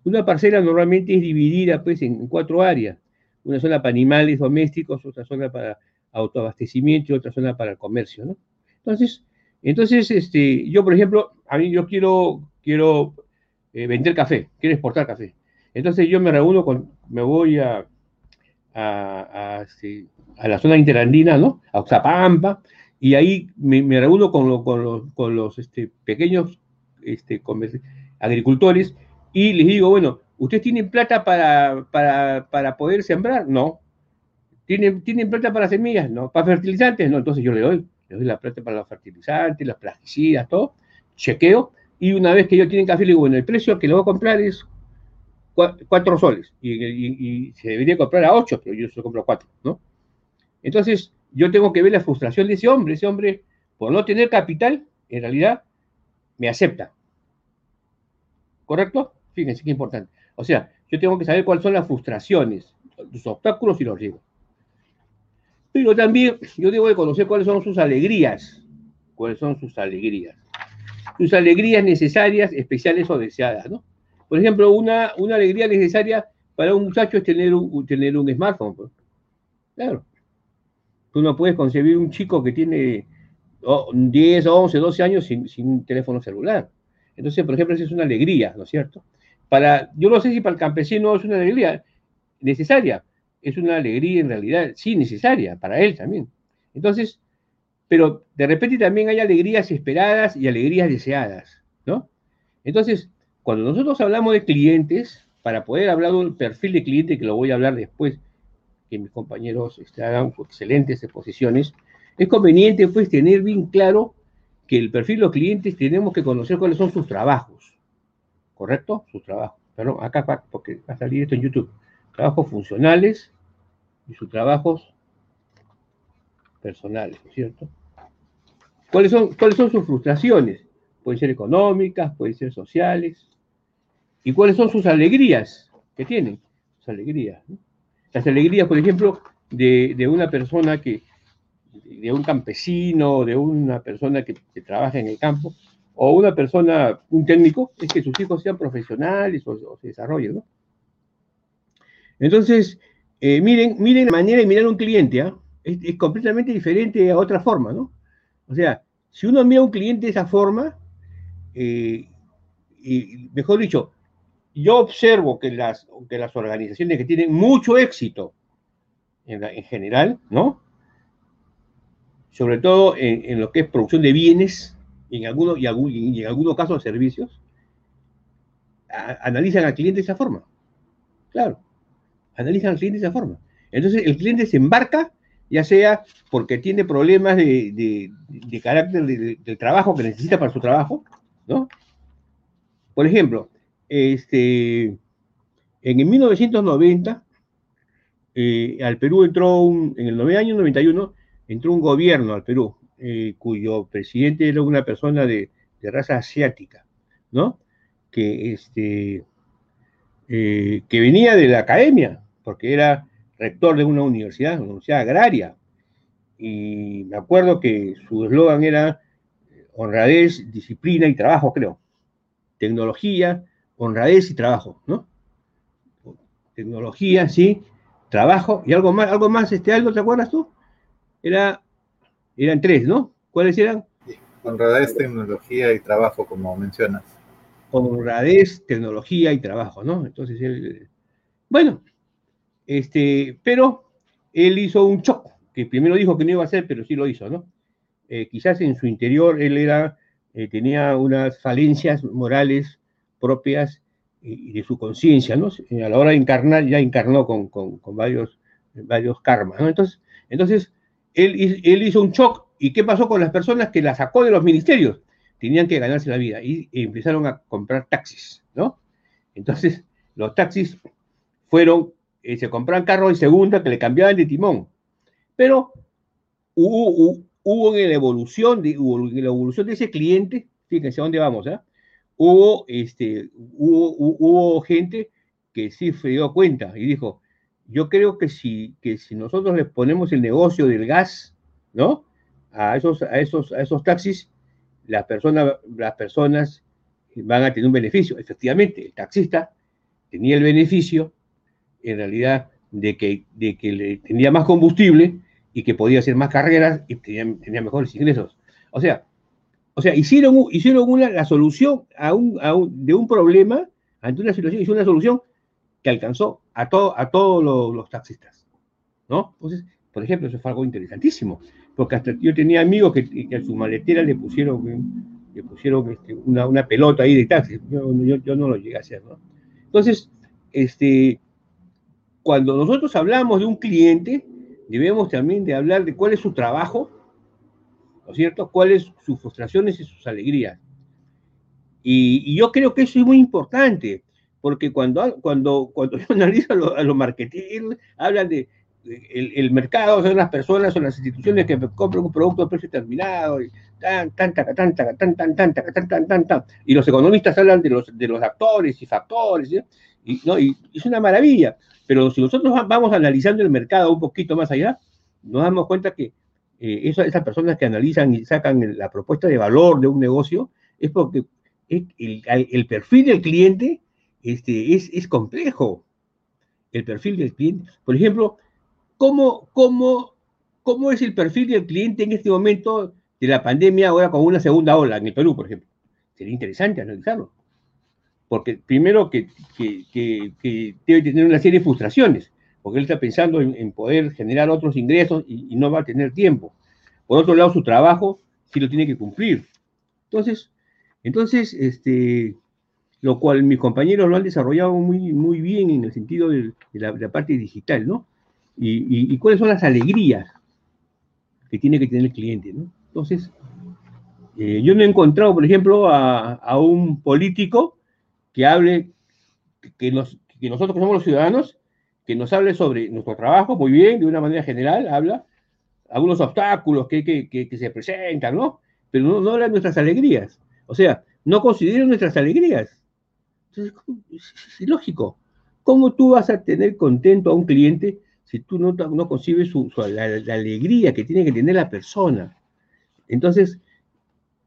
Una parcela normalmente es dividida pues, en cuatro áreas. Una zona para animales domésticos, otra zona para autoabastecimiento y otra zona para el comercio, ¿no? Entonces, entonces este, yo, por ejemplo, a mí yo quiero, quiero eh, vender café, quiero exportar café. Entonces yo me reúno con, me voy a, a, este, la zona interandina, ¿no? A Oxapampa, y ahí me, reúno con, con los, con los este, pequeños este, agricultores y les digo, bueno, ¿ustedes tienen plata para, para, para poder sembrar? No. ¿Tienen, ¿Tienen plata para semillas? No. ¿Para fertilizantes? No. Entonces yo le doy, le doy la plata para los fertilizantes, las plaguicidas, todo, chequeo, y una vez que ellos tienen café, le digo, bueno, el precio que lo voy a comprar es cuatro soles, y, se debería comprar a ocho, pero yo solo compro cuatro, ¿no? Entonces, yo tengo que ver la frustración de ese hombre, ese hombre, por no tener capital, en realidad, me acepta. ¿Correcto? Fíjense qué importante. O sea, yo tengo que saber cuáles son las frustraciones, los obstáculos y los riesgos. Pero también yo debo de conocer cuáles son sus alegrías. ¿Cuáles son sus alegrías? Sus alegrías necesarias, especiales o deseadas, ¿no? Por ejemplo, una, una alegría necesaria para un muchacho es tener un, tener un smartphone. Pues. Claro. Tú no puedes concebir un chico que tiene 10, 11, 12 años sin, un teléfono celular. Entonces, por ejemplo, esa es una alegría, ¿no es cierto? Para, yo no sé si para el campesino es una alegría necesaria, es una alegría en realidad, sí, necesaria, para él también. Entonces, pero de repente también hay alegrías esperadas y alegrías deseadas, ¿no? Entonces, cuando nosotros hablamos de clientes, para poder hablar de un perfil de cliente, que lo voy a hablar después, que mis compañeros este, hagan excelentes exposiciones, es conveniente pues tener bien claro que el perfil de los clientes tenemos que conocer cuáles son sus trabajos, ¿correcto? Sus trabajos. Perdón, acá porque va a salir esto en YouTube. Trabajos funcionales y sus trabajos personales, ¿no es cierto? ¿Cuáles son, ¿Cuáles son sus frustraciones? Pueden ser económicas, pueden ser sociales. ¿Y cuáles son sus alegrías que tienen? Sus alegrías. Las alegrías, por ejemplo, de una persona que, de un campesino, de una persona que, trabaja en el campo, o una persona, un técnico, es que sus hijos sean profesionales o, se desarrollen, ¿no? Entonces, eh, miren, miren la manera de mirar a un cliente, ¿ah? es, completamente diferente a otra forma, ¿no? O sea, si uno mira a un cliente de esa forma, eh, y mejor dicho, yo observo que las, que las organizaciones que tienen mucho éxito en, en general, ¿no? sobre todo en, lo que es producción de bienes en algunos, y, en algunos casos servicios, analizan al cliente de esa forma. Claro, analizan al cliente de esa forma. Entonces el cliente se embarca, ya sea porque tiene problemas de, carácter del trabajo que necesita para su trabajo, ¿no? Por ejemplo, este, en el 1990, eh, al Perú entró en el 9 año 91, entró un gobierno al Perú, eh, cuyo presidente era una persona de, raza asiática. Que, este, eh, que venía de la academia, porque era rector de una universidad, una universidad agraria. Y me acuerdo que su eslogan era honradez, disciplina y trabajo, creo. Tecnología, honradez y trabajo, ¿no? Tecnología, sí, trabajo y algo más, algo más, este, algo, ¿te acuerdas tú? era, eran tres, ¿no? ¿Cuáles eran? Honradez, tecnología y trabajo, como mencionas. Honradez, tecnología y trabajo, ¿no? Entonces él, bueno, este, pero él hizo un choque, que primero dijo que no iba a hacer, pero sí lo hizo, ¿no? Eh, quizás en su interior él era, eh, tenía unas falencias morales propias y, de su conciencia, ¿no? A la hora de encarnar, ya encarnó con, con, varios, varios karmas, ¿no? Entonces, entonces él, hizo un shock. ¿Y qué pasó con las personas que la sacó de los ministerios? Tenían que ganarse la vida y, empezaron a comprar taxis, ¿no? Entonces, los taxis fueron, eh, se compraron carros de segunda que le cambiaban de timón. Pero hubo, hubo, en la evolución de, la evolución de ese cliente, fíjense a dónde vamos, ¿eh? Hubo, este, hubo, hubo gente que sí se dio cuenta y dijo, yo creo que si, que si nosotros les ponemos el negocio del gas, ¿no? A esos, a esos, a esos taxis, las personas, van a tener un beneficio. Efectivamente, el taxista tenía el beneficio, en realidad, de que, de que tenía más combustible y que podía hacer más carreras y tenía, mejores ingresos. O sea, o sea hicieron, hicieron una, la solución a un, de un problema ante una situación, hicieron una solución que alcanzó a, todo, a todos los, taxistas. ¿no? Entonces, por ejemplo, eso fue algo interesantísimo, porque hasta yo tenía amigos que, a su maletera le pusieron, le pusieron este, una, una, pelota ahí de taxi, yo, yo, no lo llegué a hacer. ¿no? Entonces, este, cuando nosotros hablamos de un cliente, debemos también de hablar de cuál es su trabajo, ¿no es cierto? Cuáles sus frustraciones y sus alegrías. Y, yo creo que eso es muy importante, porque cuando, cuando, cuando yo analizo a los marketing, hablan de el, mercado, son las personas, son las instituciones que compran un producto a precio determinado, y tan, tan, tan, tan, tan, tan, tan, tan, tan, tan, tan, y los economistas hablan de los, de los actores y factores, y, ¿no? y es una maravilla, pero si nosotros vamos analizando el mercado un poquito más allá, nos damos cuenta que eh, esas, personas que analizan y sacan la propuesta de valor de un negocio es porque el, perfil del cliente este, es, es, complejo. El perfil del cliente. Por ejemplo, ¿cómo, cómo, ¿cómo es el perfil del cliente en este momento de la pandemia ahora con una segunda ola en el Perú, por ejemplo? Sería interesante analizarlo porque primero que, debe tener una serie de frustraciones, porque él está pensando en, poder generar otros ingresos y, no va a tener tiempo. Por otro lado, su trabajo sí lo tiene que cumplir. Entonces, entonces este, lo cual mis compañeros lo han desarrollado muy, muy bien en el sentido de, la, parte digital, ¿no? Y, cuáles son las alegrías que tiene que tener el cliente, ¿no? Entonces, eh, yo no he encontrado, por ejemplo, a un político que hable, que, nosotros que somos los ciudadanos, que nos hable sobre nuestro trabajo, muy bien, de una manera general, habla algunos obstáculos que, que, se presentan, ¿no? Pero no, no habla de nuestras alegrías. O sea, no considera nuestras alegrías. Entonces, es, lógico. ¿Cómo tú vas a tener contento a un cliente si tú no, no concibes su, la, alegría que tiene que tener la persona? Entonces,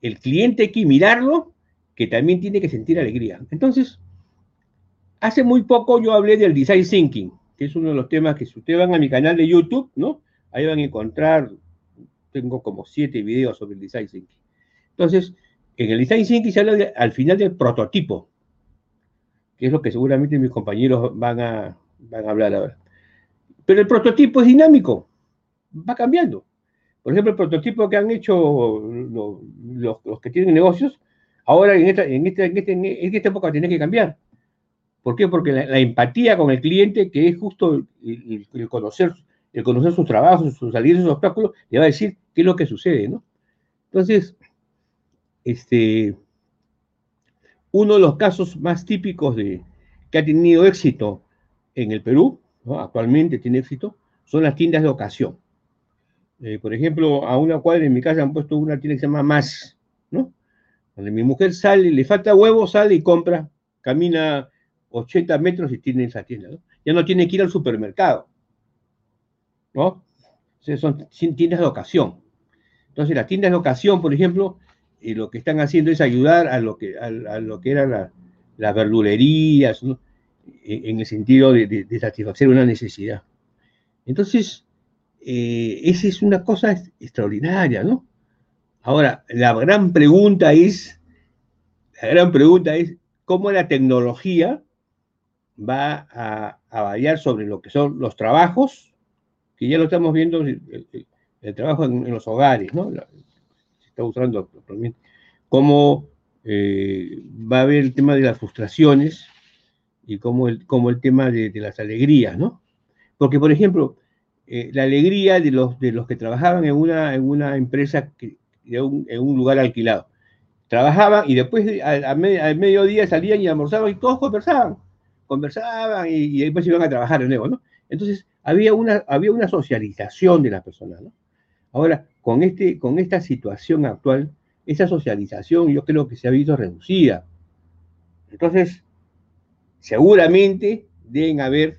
el cliente hay que mirarlo que también tiene que sentir alegría. Entonces, hace muy poco yo hablé del design thinking, que es uno de los temas que si ustedes van a mi canal de YouTube, ¿no? Ahí van a encontrar, tengo como siete videos sobre el design thinking. Entonces, en el design thinking se habla al final del prototipo, que es lo que seguramente mis compañeros van a, van a hablar ahora. Pero el prototipo es dinámico, va cambiando. Por ejemplo, el prototipo que han hecho los, los que tienen negocios Ahora en esta, en esta, en en esta época tiene que cambiar. ¿Por qué? Porque la, empatía con el cliente, que es justo el, conocer, el conocer sus trabajos, sus salidas, sus obstáculos, le va a decir qué es lo que sucede, ¿no? Entonces, este, uno de los casos más típicos de que ha tenido éxito en el Perú, actualmente tiene éxito, son las tiendas de ocasión. Eh, por ejemplo, a una cuadra en mi casa han puesto una tienda que se llama Más, ¿no? Cuando mi mujer sale, le falta huevo, sale y compra, camina 80 metros y tiene esa tienda. ¿no? Ya no tiene que ir al supermercado. ¿No? son tiendas de ocasión. Entonces, las tiendas de ocasión, por ejemplo, eh, lo que están haciendo es ayudar a lo que, a, lo que eran las verdulerías, en el sentido de, satisfacer una necesidad. Entonces, eh, esa es una cosa extraordinaria, ¿no? Ahora, la gran pregunta es, la gran pregunta es, ¿cómo la tecnología va a, variar sobre lo que son los trabajos, que ya lo estamos viendo, el, trabajo en, los hogares, ¿no? se está usando. ¿Cómo eh, va a haber el tema de las frustraciones y cómo el, el tema de, las alegrías, ¿no? Porque, por ejemplo, eh, la alegría de los, de los que trabajaban en una, en una empresa en un lugar alquilado. Trabajaban y después al mediodía salían y almorzaban y todos conversaban, conversaban y, después iban a trabajar de nuevo, ¿no? Entonces había una, había una socialización de las personas, ¿no? Ahora, con, este, con esta situación actual, esa socialización yo creo que se ha visto reducida. Entonces, seguramente deben haber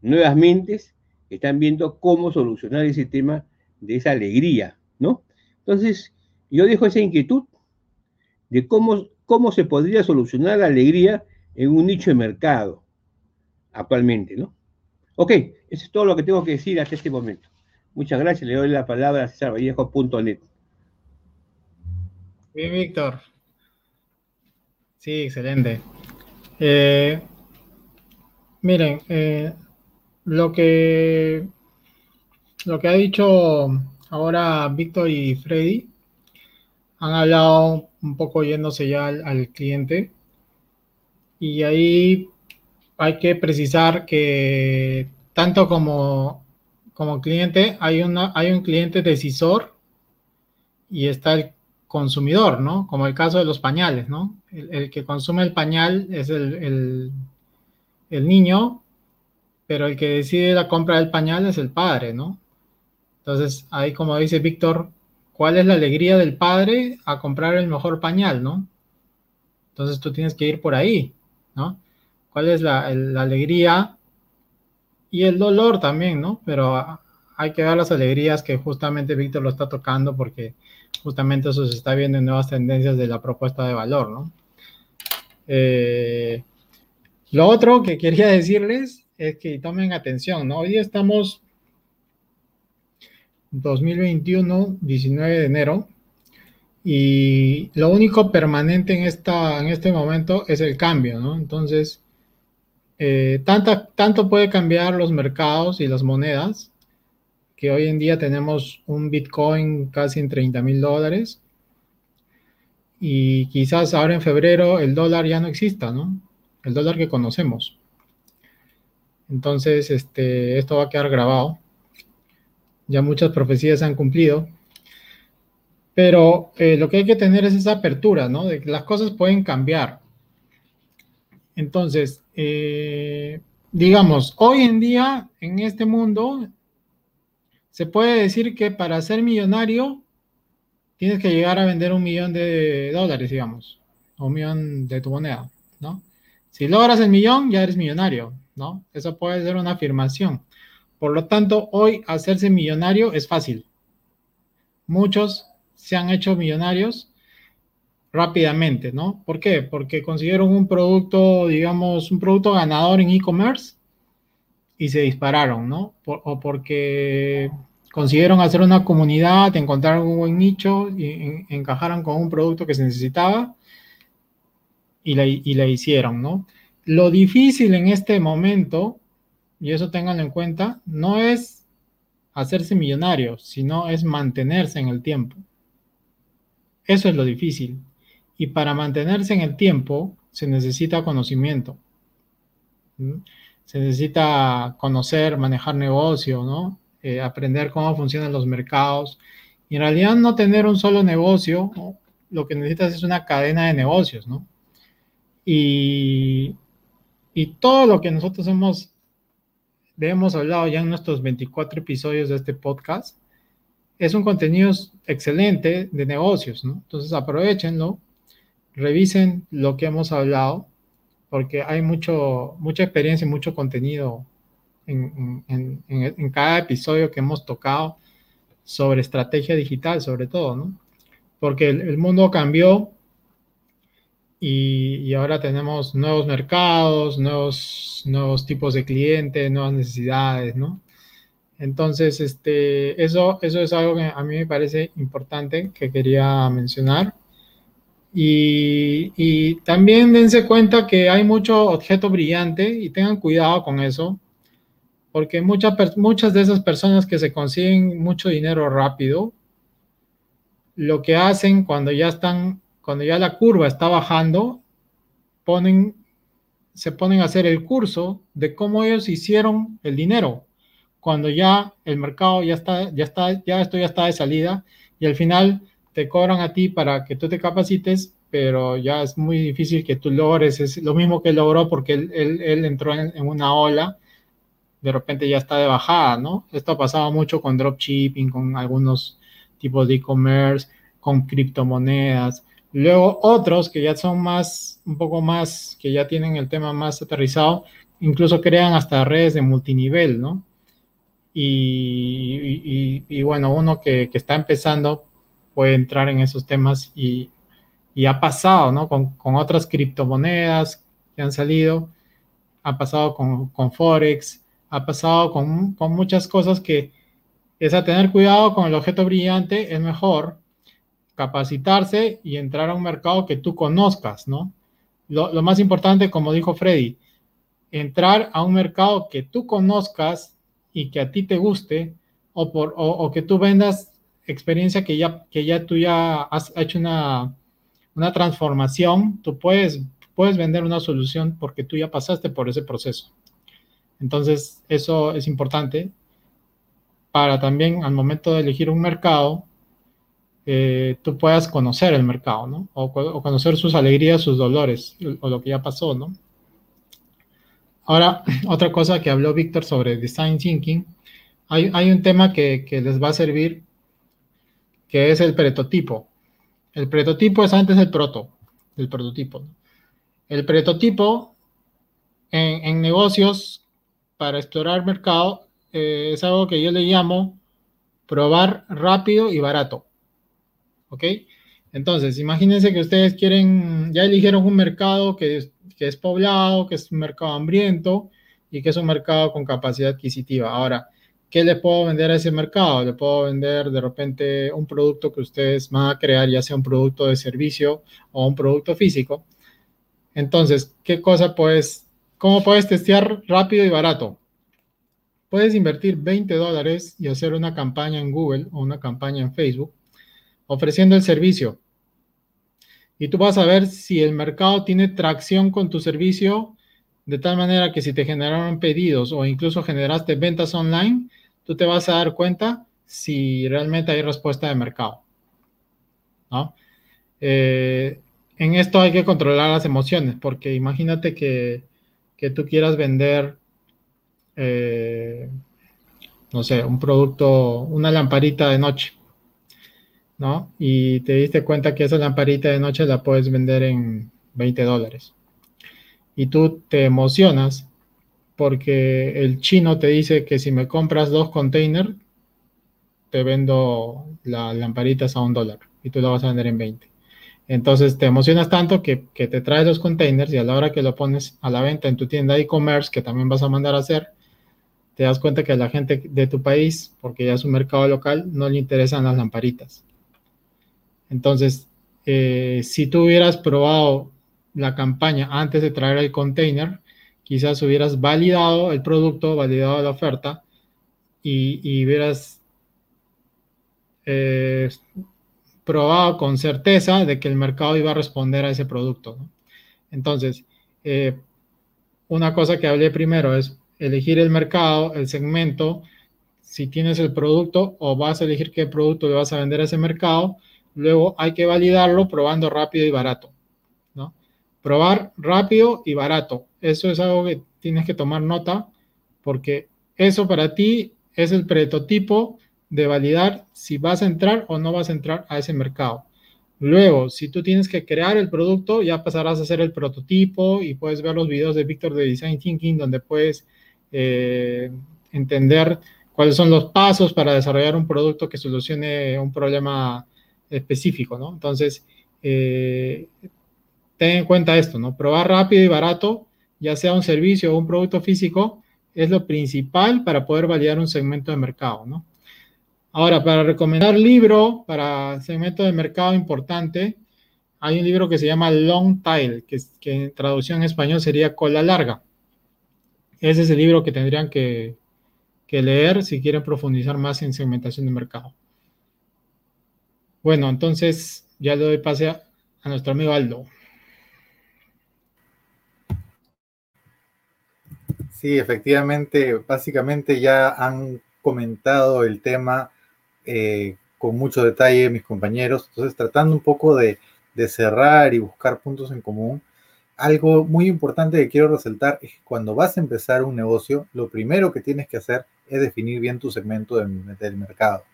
nuevas mentes que están viendo cómo solucionar ese tema de esa alegría, ¿no? Entonces, yo dejo esa inquietud de cómo, cómo se podría solucionar la alegría en un nicho de mercado actualmente, ¿no? Ok, eso es todo lo que tengo que decir hasta este momento. Muchas gracias, le doy la palabra a cesarvallejo.net. Bien, Víctor. Sí, excelente. Eh, miren, eh, lo que lo que ha dicho ahora Víctor y Freddy han hablado un poco yéndose ya al, cliente y ahí hay que precisar que tanto como, como cliente hay, una, hay un cliente decisor y está el consumidor, ¿no? Como el caso de los pañales, ¿no? El, que consume el pañal es el, el, niño, pero el que decide la compra del pañal es el padre, ¿no? Entonces, ahí como dice Víctor, ¿cuál es la alegría del padre a comprar el mejor pañal, ¿no? Entonces tú tienes que ir por ahí, ¿no? ¿Cuál es la, alegría y el dolor también, ¿no? Pero hay que ver las alegrías que justamente Víctor lo está tocando porque justamente eso se está viendo en nuevas tendencias de la propuesta de valor, ¿no? Eh, lo otro que quería decirles es que tomen atención, ¿no? Hoy estamos 2021, 19 de enero, y lo único permanente en, esta, en este momento es el cambio, ¿no? Entonces, eh, tanto puede cambiar los mercados y las monedas, que hoy en día tenemos un Bitcoin casi en 30 mil dólares, y quizás ahora en febrero el dólar ya no exista, ¿no? El dólar que conocemos. Entonces, este, esto va a quedar grabado ya muchas profecías se han cumplido. Pero eh, lo que hay que tener es esa apertura, ¿no? De que las cosas pueden cambiar. Entonces, eh, digamos, hoy en día, en este mundo, se puede decir que para ser millonario tienes que llegar a vender un millón de dólares, digamos, o un millón de tu moneda, ¿no? Si logras el millón, ya eres millonario, ¿no? Eso puede ser una afirmación. Por lo tanto, hoy hacerse millonario es fácil. Muchos se han hecho millonarios rápidamente, ¿no? ¿Por qué? Porque consiguieron un producto, digamos, un producto ganador en e-commerce y se dispararon, ¿no? o porque consiguieron hacer una comunidad, encontraron un buen nicho y encajaron con un producto que se necesitaba y la, y hicieron, ¿no? Lo difícil en este momento y eso ténganlo en cuenta, no es hacerse millonario, sino es mantenerse en el tiempo. Eso es lo difícil. Y para mantenerse en el tiempo se necesita conocimiento. Se necesita conocer, manejar negocio, ¿no? Eh, aprender cómo funcionan los mercados. Y en realidad no tener un solo negocio, lo que necesitas es una cadena de negocios. Y, y todo lo que nosotros hemos hemos hablado ya en nuestros 24 episodios de este podcast, es un contenido excelente de negocios, ¿no? Entonces aprovechenlo, revisen lo que hemos hablado, porque hay mucho, mucha experiencia y mucho contenido en, cada episodio que hemos tocado sobre estrategia digital, sobre todo, ¿no? Porque el mundo cambió y, ahora tenemos nuevos mercados, nuevos, nuevos tipos de clientes, nuevas necesidades, ¿no? Entonces, este, eso, eso es algo que a mí me parece importante que quería mencionar. Y, también dense cuenta que hay mucho objeto brillante y tengan cuidado con eso, porque muchas, muchas de esas personas que se consiguen mucho dinero rápido, lo que hacen cuando ya están cuando ya la curva está bajando, ponen, se ponen a hacer el curso de cómo ellos hicieron el dinero. Cuando ya el mercado ya está, ya está, ya esto ya está de salida y al final te cobran a ti para que tú te capacites, pero ya es muy difícil que tú logres. Es lo mismo que logró porque él, entró en, en, una ola, de repente ya está de bajada, ¿no? Esto ha pasado mucho con dropshipping, con algunos tipos de e-commerce, con criptomonedas. Luego otros que ya son más, un poco más, que ya tienen el tema más aterrizado, incluso crean hasta redes de multinivel, ¿no? Y, bueno, uno que, está empezando puede entrar en esos temas y, Y ha pasado, ¿no? Con, otras criptomonedas que han salido, ha pasado con, con Forex, ha pasado con, con muchas cosas que es a tener cuidado con el objeto brillante, es mejor capacitarse y entrar a un mercado que tú conozcas, ¿no? Lo, lo, más importante, como dijo Freddy, entrar a un mercado que tú conozcas y que a ti te guste o, por, o, que tú vendas experiencia que ya, que ya tú ya has hecho una, una transformación, tú puedes, puedes vender una solución porque tú ya pasaste por ese proceso. Entonces, eso es importante para también al momento de elegir un mercado, eh, tú puedas conocer el mercado, ¿no? O, o, conocer sus alegrías, sus dolores, o lo que ya pasó, ¿no? Ahora, otra cosa que habló Víctor sobre Design Thinking, hay, un tema que, les va a servir, que es el prototipo. El prototipo es antes del proto, del prototipo. El prototipo en, negocios para explorar mercado eh, es algo que yo le llamo probar rápido y barato. ¿Ok? Entonces, imagínense que ustedes quieren, ya eligieron un mercado que que es poblado, que es un mercado hambriento y que es un mercado con capacidad adquisitiva. Ahora, ¿qué le puedo vender a ese mercado? Le puedo vender de repente un producto que ustedes van a crear, ya sea un producto de servicio o un producto físico. Entonces, ¿qué cosa puedes, cómo puedes testear rápido y barato? Puedes invertir 20 dólares y hacer una campaña en Google o una campaña en Facebook ofreciendo el servicio. Y tú vas a ver si el mercado tiene tracción con tu servicio de tal manera que si te generaron pedidos o incluso generaste ventas online, tú te vas a dar cuenta si realmente hay respuesta de mercado. Eh, en esto hay que controlar las emociones, porque imagínate que, que tú quieras vender eh, no sé, un producto, una lamparita de noche, ¿no? Y te diste cuenta que esa lamparita de noche la puedes vender en 20 dólares. Y tú te emocionas porque el chino te dice que si me compras dos containers, te vendo las lamparitas a un dólar y tú la vas a vender en 20. Entonces te emocionas tanto que, te traes los containers y a la hora que lo pones a la venta en tu tienda e-commerce, que también vas a mandar a hacer, te das cuenta que a la gente de tu país, porque ya es un mercado local, no le interesan las lamparitas. Entonces, eh, si tú hubieras probado la campaña antes de traer el container, quizás hubieras validado el producto, validado la oferta y, hubieras eh, probado con certeza de que el mercado iba a responder a ese producto. Entonces, eh, una cosa que hablé primero es elegir el mercado, el segmento, si tienes el producto o vas a elegir qué producto le vas a vender a ese mercado, luego hay que validarlo probando rápido y barato, ¿no? Probar rápido y barato. Eso es algo que tienes que tomar nota porque eso para ti es el prototipo de validar si vas a entrar o no vas a entrar a ese mercado. Luego, si tú tienes que crear el producto, ya pasarás a hacer el prototipo y puedes ver los videos de Víctor de Design Thinking donde puedes eh, entender cuáles son los pasos para desarrollar un producto que solucione un problema específico, ¿no? Entonces, eh, ten en cuenta esto, ¿no? Probar rápido y barato, ya sea un servicio o un producto físico, es lo principal para poder validar un segmento de mercado, ¿no? Ahora, para recomendar libro para segmento de mercado importante, hay un libro que se llama Long Tail, que, que en traducción en español sería cola larga. Ese es el libro que tendrían que, leer si quieren profundizar más en segmentación de mercado. Bueno, entonces ya le doy pase a, nuestro amigo Aldo. Sí, efectivamente, básicamente ya han comentado el tema eh, con mucho detalle mis compañeros, entonces tratando un poco de, cerrar y buscar puntos en común, algo muy importante que quiero resaltar es que cuando vas a empezar un negocio, lo primero que tienes que hacer es definir bien tu segmento del, mercado.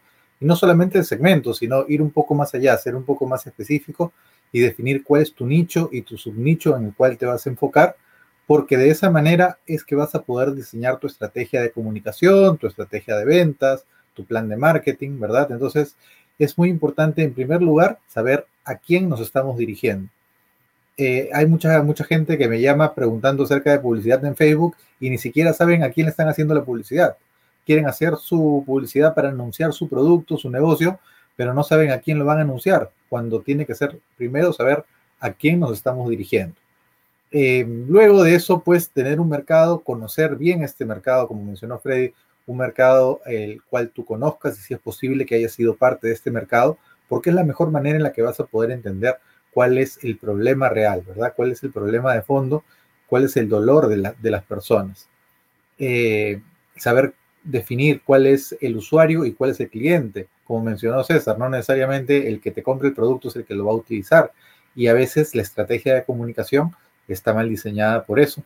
Y no solamente el segmento, sino ir un poco más allá, ser un poco más específico y definir cuál es tu nicho y tu subnicho en el cual te vas a enfocar, porque de esa manera es que vas a poder diseñar tu estrategia de comunicación, tu estrategia de ventas, tu plan de marketing, ¿verdad? Entonces, es muy importante, en primer lugar, saber a quién nos estamos dirigiendo. Eh, hay mucha, mucha gente que me llama preguntando acerca de publicidad en Facebook y ni siquiera saben a quién le están haciendo la publicidad. Quieren hacer su publicidad para anunciar su producto, su negocio, pero no saben a quién lo van a anunciar, cuando tiene que ser primero saber a quién nos estamos dirigiendo. Eh, luego de eso, pues tener un mercado, conocer bien este mercado, como mencionó Freddy, un mercado el cual tú conozcas y si es posible que haya sido parte de este mercado, porque es la mejor manera en la que vas a poder entender cuál es el problema real, ¿verdad? ¿Cuál es el problema de fondo? ¿Cuál es el dolor de, las personas? Eh, saber definir cuál es el usuario y cuál es el cliente. Como mencionó César, no necesariamente el que te compre el producto es el que lo va a utilizar. Y a veces la estrategia de comunicación está mal diseñada por eso.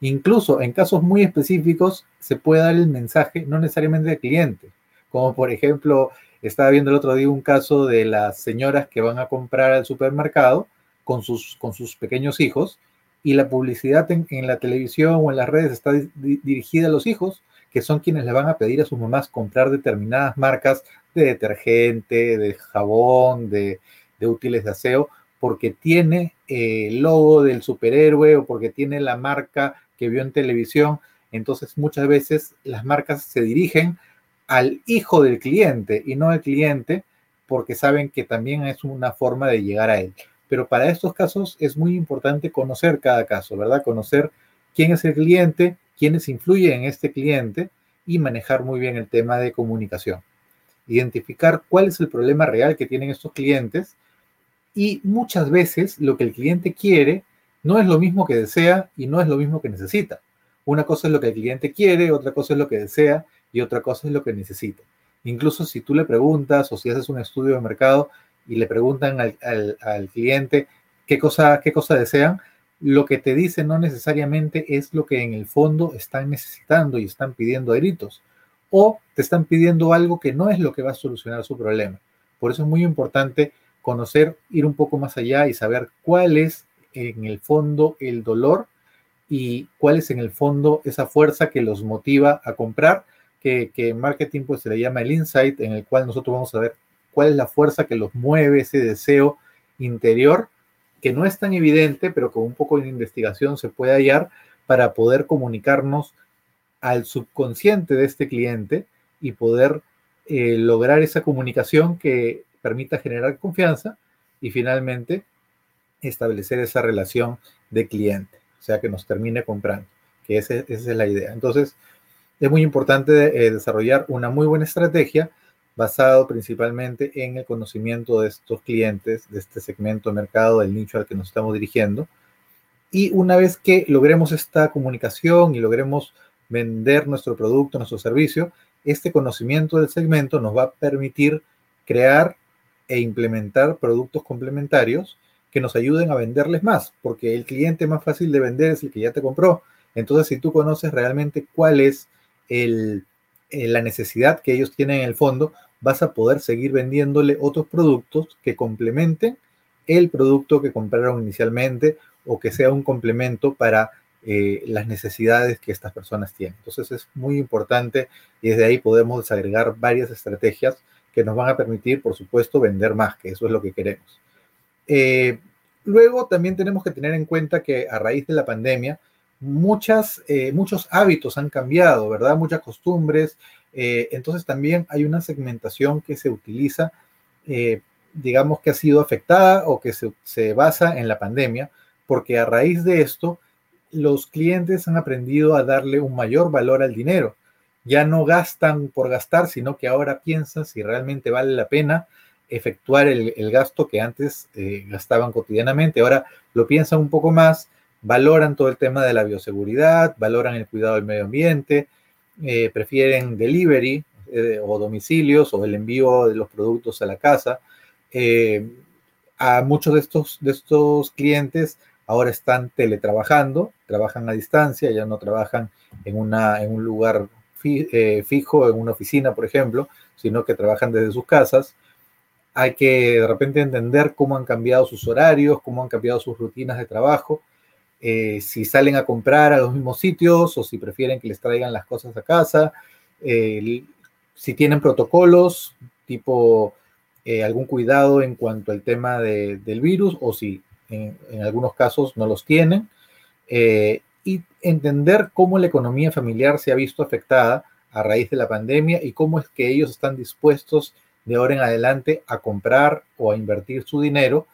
Incluso en casos muy específicos se puede dar el mensaje no necesariamente al cliente, como por ejemplo, estaba viendo el otro día un caso de las señoras que van a comprar al supermercado con sus, con sus pequeños hijos y la publicidad en, la televisión o en las redes está dirigida a los hijos, que son quienes le van a pedir a sus mamás comprar determinadas marcas de detergente, de jabón, de, de útiles de aseo, porque tiene eh, el logo del superhéroe o porque tiene la marca que vio en televisión. Entonces muchas veces las marcas se dirigen al hijo del cliente y no al cliente porque saben que también es una forma de llegar a él. Pero para estos casos es muy importante conocer cada caso, ¿verdad? Conocer quién es el cliente, quiénes influyen en este cliente y manejar muy bien el tema de comunicación. Identificar cuál es el problema real que tienen estos clientes y muchas veces lo que el cliente quiere no es lo mismo que desea y no es lo mismo que necesita. Una cosa es lo que el cliente quiere, otra cosa es lo que desea y otra cosa es lo que necesita. Incluso si tú le preguntas o si haces un estudio de mercado y le preguntan al, cliente qué cosa, qué cosa desean, lo que te dice no necesariamente es lo que en el fondo están necesitando y están pidiendo a gritos. O te están pidiendo algo que no es lo que va a solucionar su problema. Por eso es muy importante conocer, ir un poco más allá y saber cuál es en el fondo el dolor y cuál es en el fondo esa fuerza que los motiva a comprar, que, en marketing pues se le llama el insight, en el cual nosotros vamos a ver cuál es la fuerza que los mueve, ese deseo interior, que no es tan evidente, pero con un poco de investigación se puede hallar para poder comunicarnos al subconsciente de este cliente y poder eh, lograr esa comunicación que permita generar confianza y finalmente establecer esa relación de cliente, o sea, que nos termine comprando, que esa es la idea. Entonces, es muy importante eh, desarrollar una muy buena estrategia basado principalmente en el conocimiento de estos clientes, de este segmento de mercado, del nicho al que nos estamos dirigiendo. Y una vez que logremos esta comunicación y logremos vender nuestro producto, nuestro servicio, este conocimiento del segmento nos va a permitir crear e implementar productos complementarios que nos ayuden a venderles más, porque el cliente más fácil de vender es el que ya te compró. Entonces, si tú conoces realmente cuál es eh, la necesidad que ellos tienen en el fondo, vas a poder seguir vendiéndole otros productos que complementen el producto que compraron inicialmente o que sea un complemento para eh, las necesidades que estas personas tienen. Entonces es muy importante y desde ahí podemos desagregar varias estrategias que nos van a permitir, por supuesto, vender más, que eso es lo que queremos. Eh, luego también tenemos que tener en cuenta que a raíz de la pandemia, muchas, eh, muchos hábitos han cambiado, ¿verdad? Muchas costumbres. Eh, entonces también hay una segmentación que se utiliza, digamos que ha sido afectada o que se, se basa en la pandemia, porque a raíz de esto, los clientes han aprendido a darle un mayor valor al dinero ya no gastan por gastar, sino que ahora piensan si realmente vale la pena efectuar el, gasto que antes eh, gastaban cotidianamente. Ahora lo piensan un poco más, valoran todo el tema de la bioseguridad, valoran el cuidado del medio ambiente, eh, prefieren delivery eh, o domicilios o el envío de los productos a la casa. a muchos de estos, de estos clientes ahora están teletrabajando, trabajan a distancia, ya no trabajan en, una, en un lugar eh, fijo en una oficina, por ejemplo, sino que trabajan desde sus casas. Hay que de repente entender cómo han cambiado sus horarios, cómo han cambiado sus rutinas de trabajo, eh, si salen a comprar a los mismos sitios o si prefieren que les traigan las cosas a casa, si tienen protocolos tipo eh, algún cuidado en cuanto al tema del virus o si en, algunos casos no los tienen. Eh, y entender cómo la economía familiar se ha visto afectada a raíz de la pandemia y cómo es que ellos están dispuestos de ahora en adelante a comprar o a invertir su dinero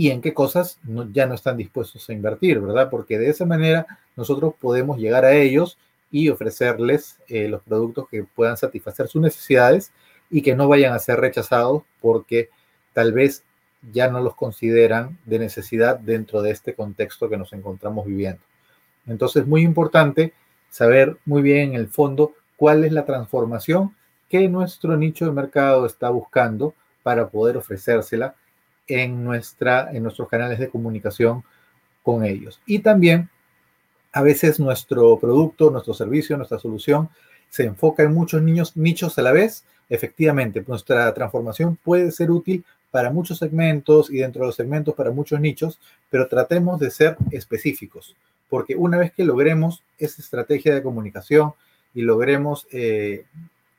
y en qué cosas ya no están dispuestos a invertir, ¿verdad? Porque de esa manera nosotros podemos llegar a ellos y ofrecerles eh, los productos que puedan satisfacer sus necesidades y que no vayan a ser rechazados porque tal vez ya no los consideran de necesidad dentro de este contexto que nos encontramos viviendo. Entonces, muy importante saber muy bien en el fondo cuál es la transformación que nuestro nicho de mercado está buscando para poder ofrecérsela en, nuestra, en nuestros canales de comunicación con ellos. Y también, a veces nuestro producto, nuestro servicio, nuestra solución se enfoca en muchos niños, nichos a la vez. Efectivamente, nuestra transformación puede ser útil para muchos segmentos y dentro de los segmentos para muchos nichos, pero tratemos de ser específicos porque una vez que logremos esa estrategia de comunicación y logremos eh,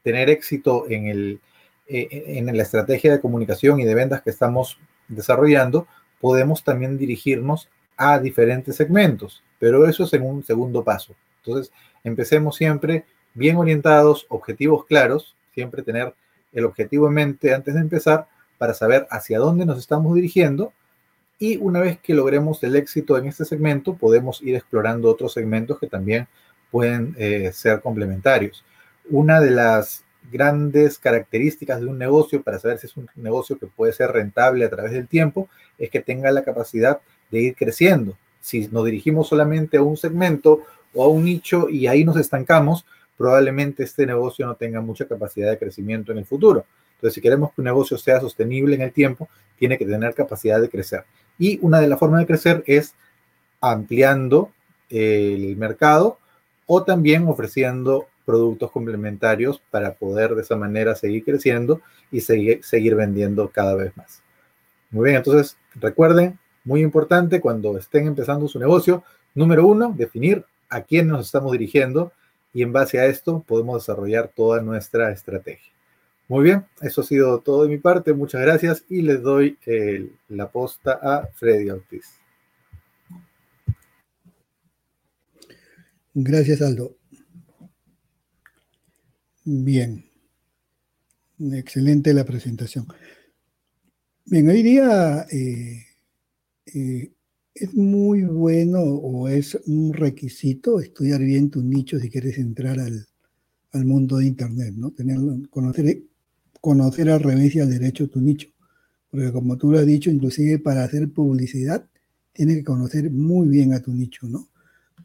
tener éxito en, el, eh, en la estrategia de comunicación y de ventas que estamos desarrollando, podemos también dirigirnos a diferentes segmentos, pero eso es en un segundo paso. Entonces, empecemos siempre bien orientados, objetivos claros, siempre tener el objetivo en mente antes de empezar para saber hacia dónde nos estamos dirigiendo y una vez que logremos el éxito en este segmento, podemos ir explorando otros segmentos que también pueden eh, ser complementarios. Una de las grandes características de un negocio para saber si es un negocio que puede ser rentable a través del tiempo es que tenga la capacidad de ir creciendo. Si nos dirigimos solamente a un segmento o a un nicho y ahí nos estancamos, probablemente este negocio no tenga mucha capacidad de crecimiento en el futuro. Entonces, si queremos que un negocio sea sostenible en el tiempo, tiene que tener capacidad de crecer. Y una de las formas de crecer es ampliando el mercado o también ofreciendo productos complementarios para poder de esa manera seguir creciendo y seguir, seguir vendiendo cada vez más. Muy bien, entonces recuerden, muy importante cuando estén empezando su negocio, número uno, definir a quién nos estamos dirigiendo y en base a esto podemos desarrollar toda nuestra estrategia. Muy bien, eso ha sido todo de mi parte. Muchas gracias y les doy la posta a Freddy Ortiz. Gracias, Aldo. Bien. Excelente la presentación. Bien, hoy día eh, eh, es muy bueno o es un requisito estudiar bien tu nicho si quieres entrar al, al mundo de Internet, ¿no? Tener, conocer conocer al revés y al derecho tu nicho. Porque como tú lo has dicho, inclusive para hacer publicidad, tienes que conocer muy bien a tu nicho, ¿no?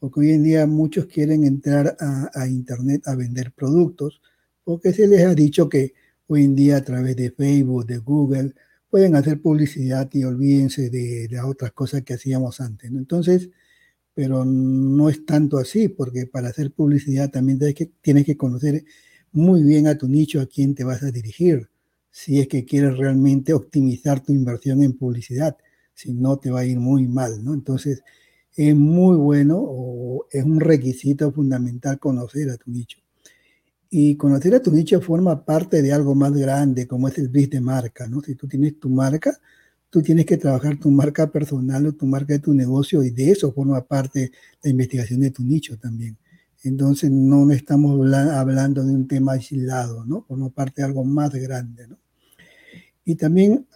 Porque hoy en día muchos quieren entrar a, Internet a vender productos, porque se les ha dicho que hoy en día a través de Facebook, de Google, pueden hacer publicidad y olvídense de, las otras cosas que hacíamos antes. Entonces, pero no es tanto así, porque para hacer publicidad también tienes que, tienes que conocer muy bien a tu nicho, a quién te vas a dirigir, si es que quieres realmente optimizar tu inversión en publicidad, si no te va a ir muy mal, ¿no? Entonces, es muy bueno o es un requisito fundamental conocer a tu nicho. Y conocer a tu nicho forma parte de algo más grande, como es el bis de marca, ¿no? Si tú tienes tu marca, tú tienes que trabajar tu marca personal o tu marca de tu negocio y de eso forma parte la investigación de tu nicho también. Entonces no estamos hablando de un tema aislado, ¿no? Forma parte de algo más grande, ¿no? Y también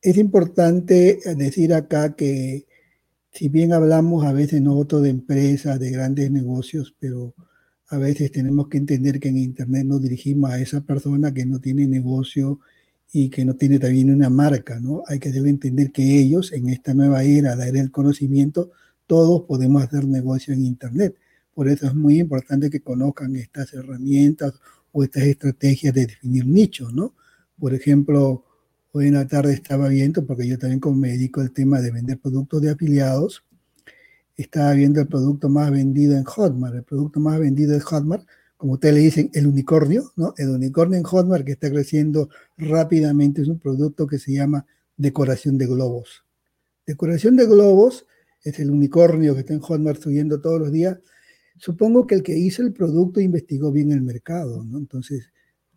es importante decir acá que si bien hablamos a veces nosotros de empresas, de grandes negocios, pero a veces tenemos que entender que en Internet nos dirigimos a esa persona que no tiene negocio y que no tiene también una marca, ¿no? Hay que entender que ellos, en esta nueva era, la era del conocimiento, todos podemos hacer negocio en Internet. Por eso es muy importante que conozcan estas herramientas o estas estrategias de definir nichos, ¿no? Por ejemplo, hoy en la tarde estaba viendo, porque yo también como me dedico al tema de vender productos de afiliados, estaba viendo el producto más vendido en Hotmart. El producto más vendido en Hotmart, como ustedes le dicen, el unicornio, ¿no? El unicornio en Hotmart que está creciendo rápidamente es un producto que se llama decoración de globos. Decoración de globos es el unicornio que está en Hotmart subiendo todos los días Supongo que el que hizo el producto investigó bien el mercado, ¿no? Entonces,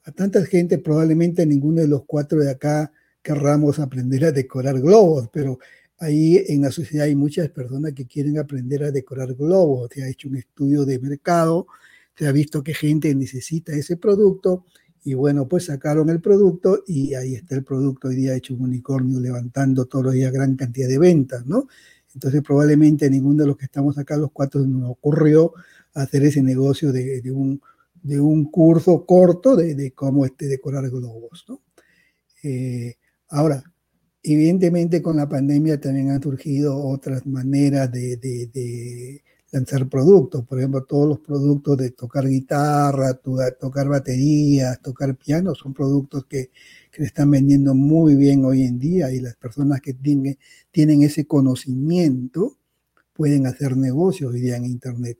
A tanta gente, probablemente ninguno de los cuatro de acá querramos aprender a decorar globos, pero ahí en la sociedad hay muchas personas que quieren aprender a decorar globos. Se ha hecho un estudio de mercado, se ha visto que gente necesita ese producto y bueno, pues sacaron el producto y ahí está el producto hoy día hecho un unicornio levantando todos los días gran cantidad de ventas, ¿no? Entonces probablemente ninguno de los que estamos acá, los cuatro, nos ocurrió hacer ese negocio de, un, curso corto de, cómo este, decorar globos, ¿no? Eh, ahora, evidentemente con la pandemia también han surgido otras maneras de, lanzar productos, por ejemplo, todos los productos de tocar guitarra, tocar baterías, tocar piano, son productos que, se están vendiendo muy bien hoy en día y las personas que tienen, tienen ese conocimiento pueden hacer negocios hoy día en Internet.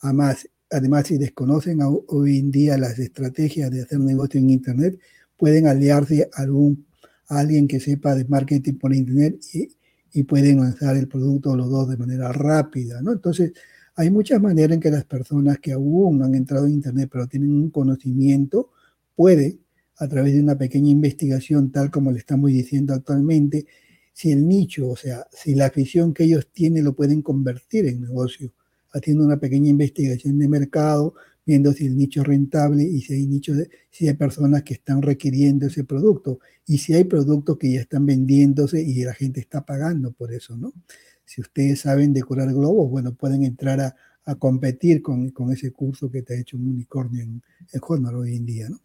Además, además si desconocen hoy en día las estrategias de hacer negocio en Internet, pueden aliarse a, algún, alguien que sepa de marketing por Internet y, y pueden lanzar el producto los dos de manera rápida, ¿no? Entonces, hay muchas maneras en que las personas que aún no han entrado en Internet, pero tienen un conocimiento, pueden, a través de una pequeña investigación, tal como le estamos diciendo actualmente, si el nicho, o sea, si la afición que ellos tienen lo pueden convertir en negocio, haciendo una pequeña investigación de mercado, viendo si el nicho es rentable y si hay nicho si hay personas que están requiriendo ese producto y si hay productos que ya están vendiéndose y la gente está pagando por eso, ¿no? Si ustedes saben decorar globos, bueno, pueden entrar a, competir con, ese curso que te ha hecho un unicornio en, en hoy en día, ¿no?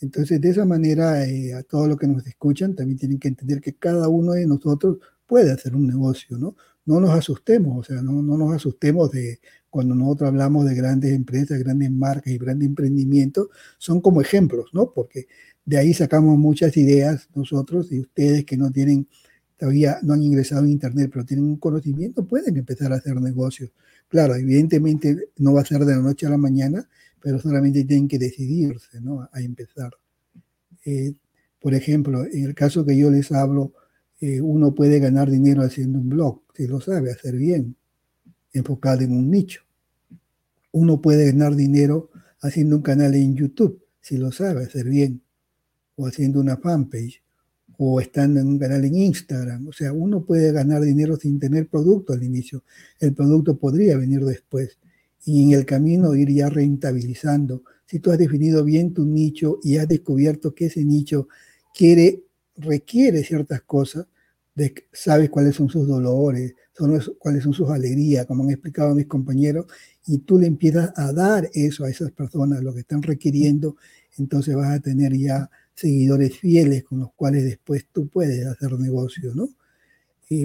Entonces, de esa manera, eh, a todos los que nos escuchan también tienen que entender que cada uno de nosotros puede hacer un negocio, ¿no? No nos asustemos, o sea, no, no nos asustemos de, cuando nosotros hablamos de grandes empresas, grandes marcas y grandes emprendimientos, son como ejemplos, ¿no? Porque de ahí sacamos muchas ideas nosotros y ustedes que no tienen, todavía no han ingresado en Internet, pero tienen un conocimiento, pueden empezar a hacer negocios. Claro, evidentemente no va a ser de la noche a la mañana, pero solamente tienen que decidirse, ¿no? A empezar. Eh, por ejemplo, en el caso que yo les hablo, eh, uno puede ganar dinero haciendo un blog, si lo sabe hacer bien enfocado en un nicho. Uno puede ganar dinero haciendo un canal en YouTube, si lo sabe hacer bien, o haciendo una fanpage, o estando en un canal en Instagram. O sea, uno puede ganar dinero sin tener producto al inicio. El producto podría venir después. Y en el camino ir ya rentabilizando. Si tú has definido bien tu nicho y has descubierto que ese nicho quiere, requiere ciertas cosas, sabes cuáles son sus dolores, cuáles son sus alegrías, como han explicado mis compañeros, y tú le empiezas a dar eso a esas personas, lo que están requiriendo, entonces vas a tener ya seguidores fieles con los cuales después tú puedes hacer negocio, ¿no?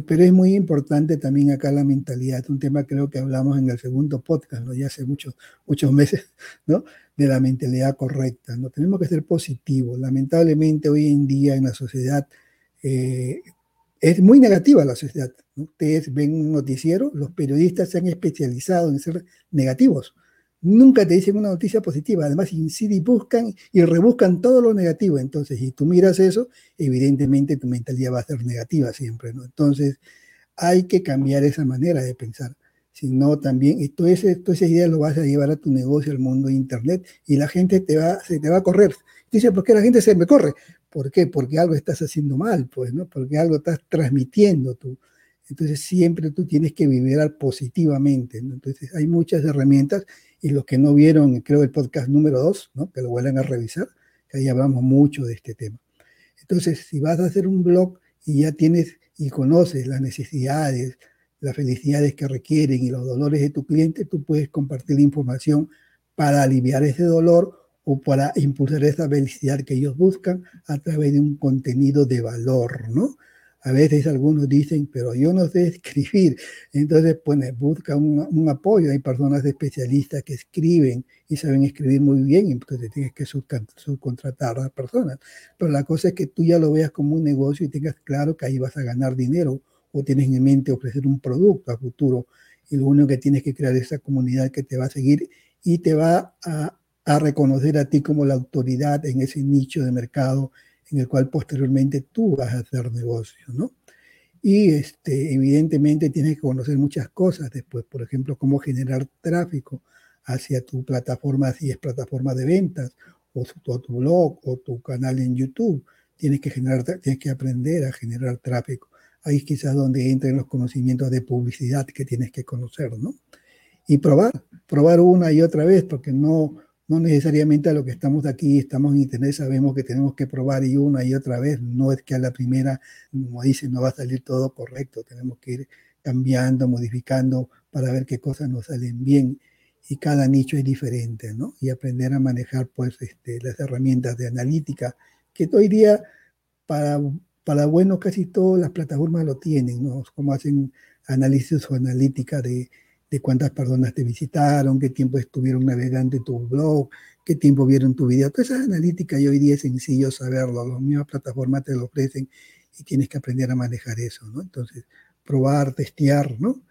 pero es muy importante también acá la mentalidad, un tema creo que hablamos en el segundo podcast, ¿no? ya hace muchos, muchos meses, ¿no? de la mentalidad correcta, ¿no? Tenemos que ser positivos. Lamentablemente hoy en día en la sociedad eh, es muy negativa la sociedad. Ustedes ven un noticiero, los periodistas se han especializado en ser negativos. Nunca te dicen una noticia positiva. Además, inciden y buscan y rebuscan todo lo negativo. Entonces, si tú miras eso, evidentemente tu mentalidad va a ser negativa siempre. Entonces, hay que cambiar esa manera de pensar. Si no, también, y toda esa, toda esa idea lo vas a llevar a tu negocio, al mundo de Internet, y la gente te va, se te va a correr. Dice, ¿por qué la gente se me corre? ¿Por qué? Porque algo estás haciendo mal, pues, ¿no? Porque algo estás transmitiendo tú. Entonces siempre tú tienes que vibrar positivamente. Entonces hay muchas herramientas y los que no vieron, creo, el podcast número 2, ¿no? Que lo vuelvan a revisar, que ahí hablamos mucho de este tema. Entonces, si vas a hacer un blog y ya tienes y conoces las necesidades, las felicidades que requieren y los dolores de tu cliente, tú puedes compartir información para aliviar ese dolor o para impulsar esa felicidad que ellos buscan a través de un contenido de valor, ¿no? A veces algunos dicen, pero yo no sé escribir. Entonces, pues busca un, apoyo. Hay personas especialistas que escriben y saben escribir muy bien, entonces tienes que subcontratar a las personas. Pero la cosa es que tú ya lo veas como un negocio y tengas claro que ahí vas a ganar dinero o tienes en mente ofrecer un producto a futuro. Y lo único que tienes que crear es esa comunidad que te va a seguir y te va a a reconocer a ti como la autoridad en ese nicho de mercado en el cual posteriormente tú vas a hacer negocio, ¿no? Y este, evidentemente tienes que conocer muchas cosas después, por ejemplo, cómo generar tráfico hacia tu plataforma, si es plataforma de ventas o tu, blog o tu canal en YouTube. Tienes que, generar, tienes que aprender a generar tráfico. Ahí es quizás donde entran los conocimientos de publicidad que tienes que conocer, ¿no? Y probar, probar una y otra vez, porque no, no necesariamente a lo que estamos aquí, estamos en internet, sabemos que tenemos que probar y una y otra vez. No es que a la primera, como dicen, no va a salir todo correcto. Tenemos que ir cambiando, modificando para ver qué cosas nos salen bien. Y cada nicho es diferente, ¿no? Y aprender a manejar, pues, este, las herramientas de analítica, que hoy día, para, para bueno, casi todas las plataformas lo tienen, ¿no? Como hacen análisis o analítica de, de cuántas personas te visitaron, qué tiempo estuvieron navegando tu blog, qué tiempo vieron tu video. Todas esas analíticas y hoy día es sencillo saberlo, las mismas plataformas te lo ofrecen y tienes que aprender a manejar eso, ¿no? Entonces, probar, testear, ¿no?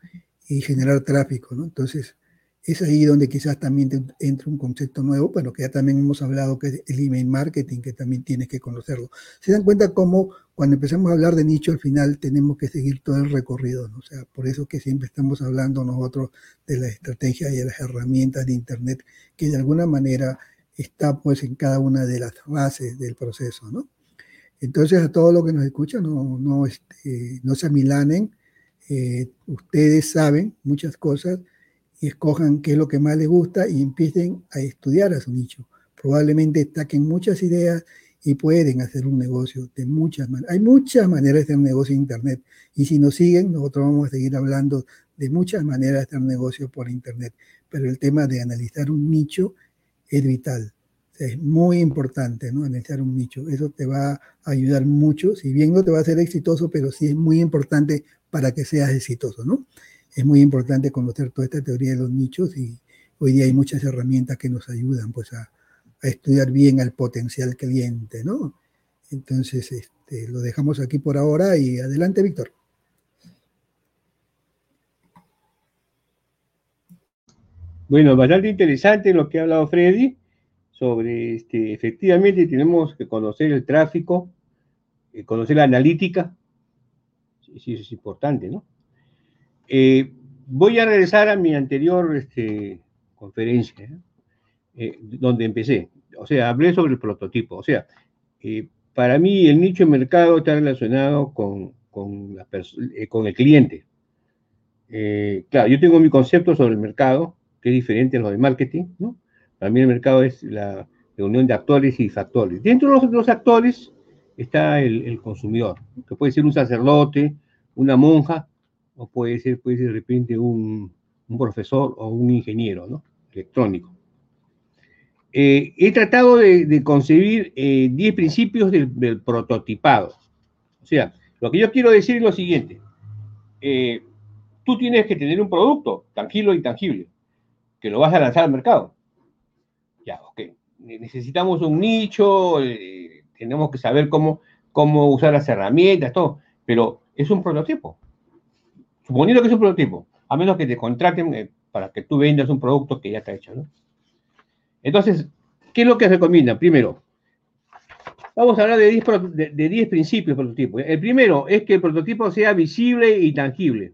Y generar tráfico, ¿no? Entonces, es ahí donde quizás también entra un concepto nuevo, bueno, que ya también hemos hablado, que es el email marketing, que también tienes que conocerlo. Se dan cuenta cómo cuando empezamos a hablar de nicho, al final tenemos que seguir todo el recorrido, ¿no? O sea, por eso que siempre estamos hablando nosotros de la estrategia y de las herramientas de Internet, que de alguna manera está pues en cada una de las fases del proceso, ¿no? Entonces, a todos los que nos escuchan, no, no, este, no se amilanen, eh, ustedes saben muchas cosas, y escojan qué es lo que más les gusta y empiecen a estudiar a su nicho. Probablemente destaquen muchas ideas y pueden hacer un negocio de muchas maneras. Hay muchas maneras de hacer un negocio en Internet y si nos siguen, nosotros vamos a seguir hablando de muchas maneras de hacer un negocio por Internet. Pero el tema de analizar un nicho es vital. es muy importante, ¿no? Analizar un nicho. Eso te va a ayudar mucho. Si bien no te va a hacer exitoso, pero sí es muy importante para que seas exitoso, ¿no? Es muy importante conocer toda esta teoría de los nichos y hoy día hay muchas herramientas que nos ayudan pues a, estudiar bien al potencial cliente, ¿no? Entonces, este, lo dejamos aquí por ahora y adelante, Víctor. Bueno, bastante interesante lo que ha hablado Freddy sobre, este, efectivamente tenemos que conocer el tráfico, eh, conocer la analítica, sí, eso es importante, ¿no? Eh, voy a regresar a mi anterior este, conferencia, eh, donde empecé. O sea, hablé sobre el prototipo. O sea, eh, para mí el nicho de mercado está relacionado con, con el cliente. claro, yo tengo mi concepto sobre el mercado, que es diferente a lo de marketing. Para mí el mercado es la reunión de actores y factores. Dentro de los, actores está el, el consumidor, que puede ser un sacerdote, una monja, o puede ser, de repente un, profesor o un ingeniero ¿no? electrónico. Eh, he tratado de, concebir 10 eh, principios del, prototipado. O sea, lo que yo quiero decir es lo siguiente. Eh, tú tienes que tener un producto tangible y tangible, que lo vas a lanzar al mercado. Ya, ok. Necesitamos un nicho, tenemos que saber cómo, cómo usar las herramientas, todo, pero es un prototipo suponiendo que es un prototipo, a menos que te contraten eh, para que tú vendas un producto que ya está hecho, ¿no? Entonces, ¿qué es lo que recomienda? Primero, vamos a hablar de 10, de, principios de prototipo. El primero es que el prototipo sea visible y tangible.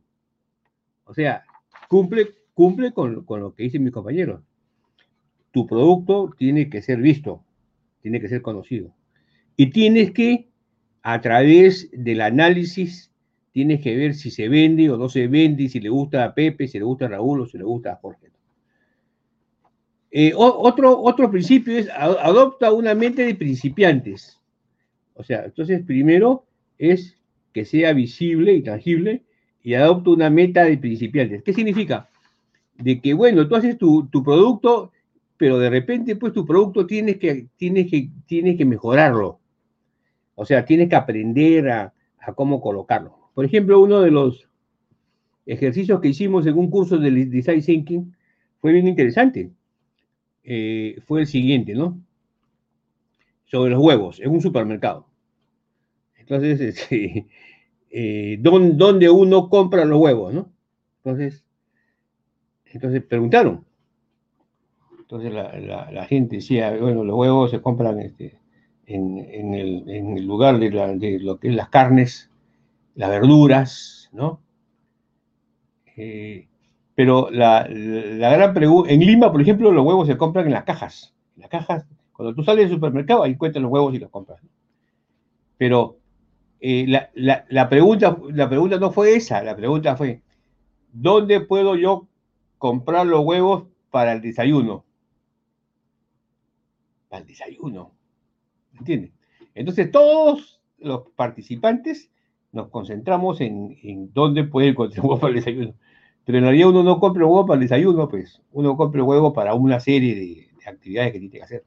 O sea, cumple, cumple con, con lo que dicen mis compañeros. Tu producto tiene que ser visto, tiene que ser conocido. Y tienes que, a través del análisis tienes que ver si se vende o no se vende, si le gusta a Pepe, si le gusta a Raúl o si le gusta a Jorge. Eh, otro, otro principio es adopta una mente de principiantes. O sea, entonces primero es que sea visible y tangible y adopta una meta de principiantes. ¿Qué significa? De que, bueno, tú haces tu, producto, pero de repente, pues tu producto tienes que, tienes que, tienes que mejorarlo. O sea, tienes que aprender a cómo colocarlo. Por ejemplo, uno de los ejercicios que hicimos en un curso de Design Thinking fue bien interesante. Eh, fue el siguiente, ¿no? Sobre los huevos en un supermercado. Entonces, este, eh, ¿dónde uno compra los huevos, no? Entonces, entonces preguntaron. Entonces la, gente decía, bueno, los huevos se compran este, en, el, lugar de, de, lo que es las carnes las verduras, ¿no? Eh, pero la, gran pregunta, en Lima, por ejemplo, los huevos se compran en las cajas, en las cajas Cuando tú sales del supermercado, ahí encuentras los huevos y los compras. Pero eh, la, pregunta, la pregunta no fue esa, la pregunta fue, ¿dónde puedo yo comprar los huevos para el desayuno? Para el desayuno. ¿Entiendes? Entonces todos los participantes nos concentramos en, en dónde puede encontrar huevos para el desayuno. Pero en realidad uno no compra huevos para el desayuno, pues uno compra huevos para una serie de, de actividades que tiene que hacer.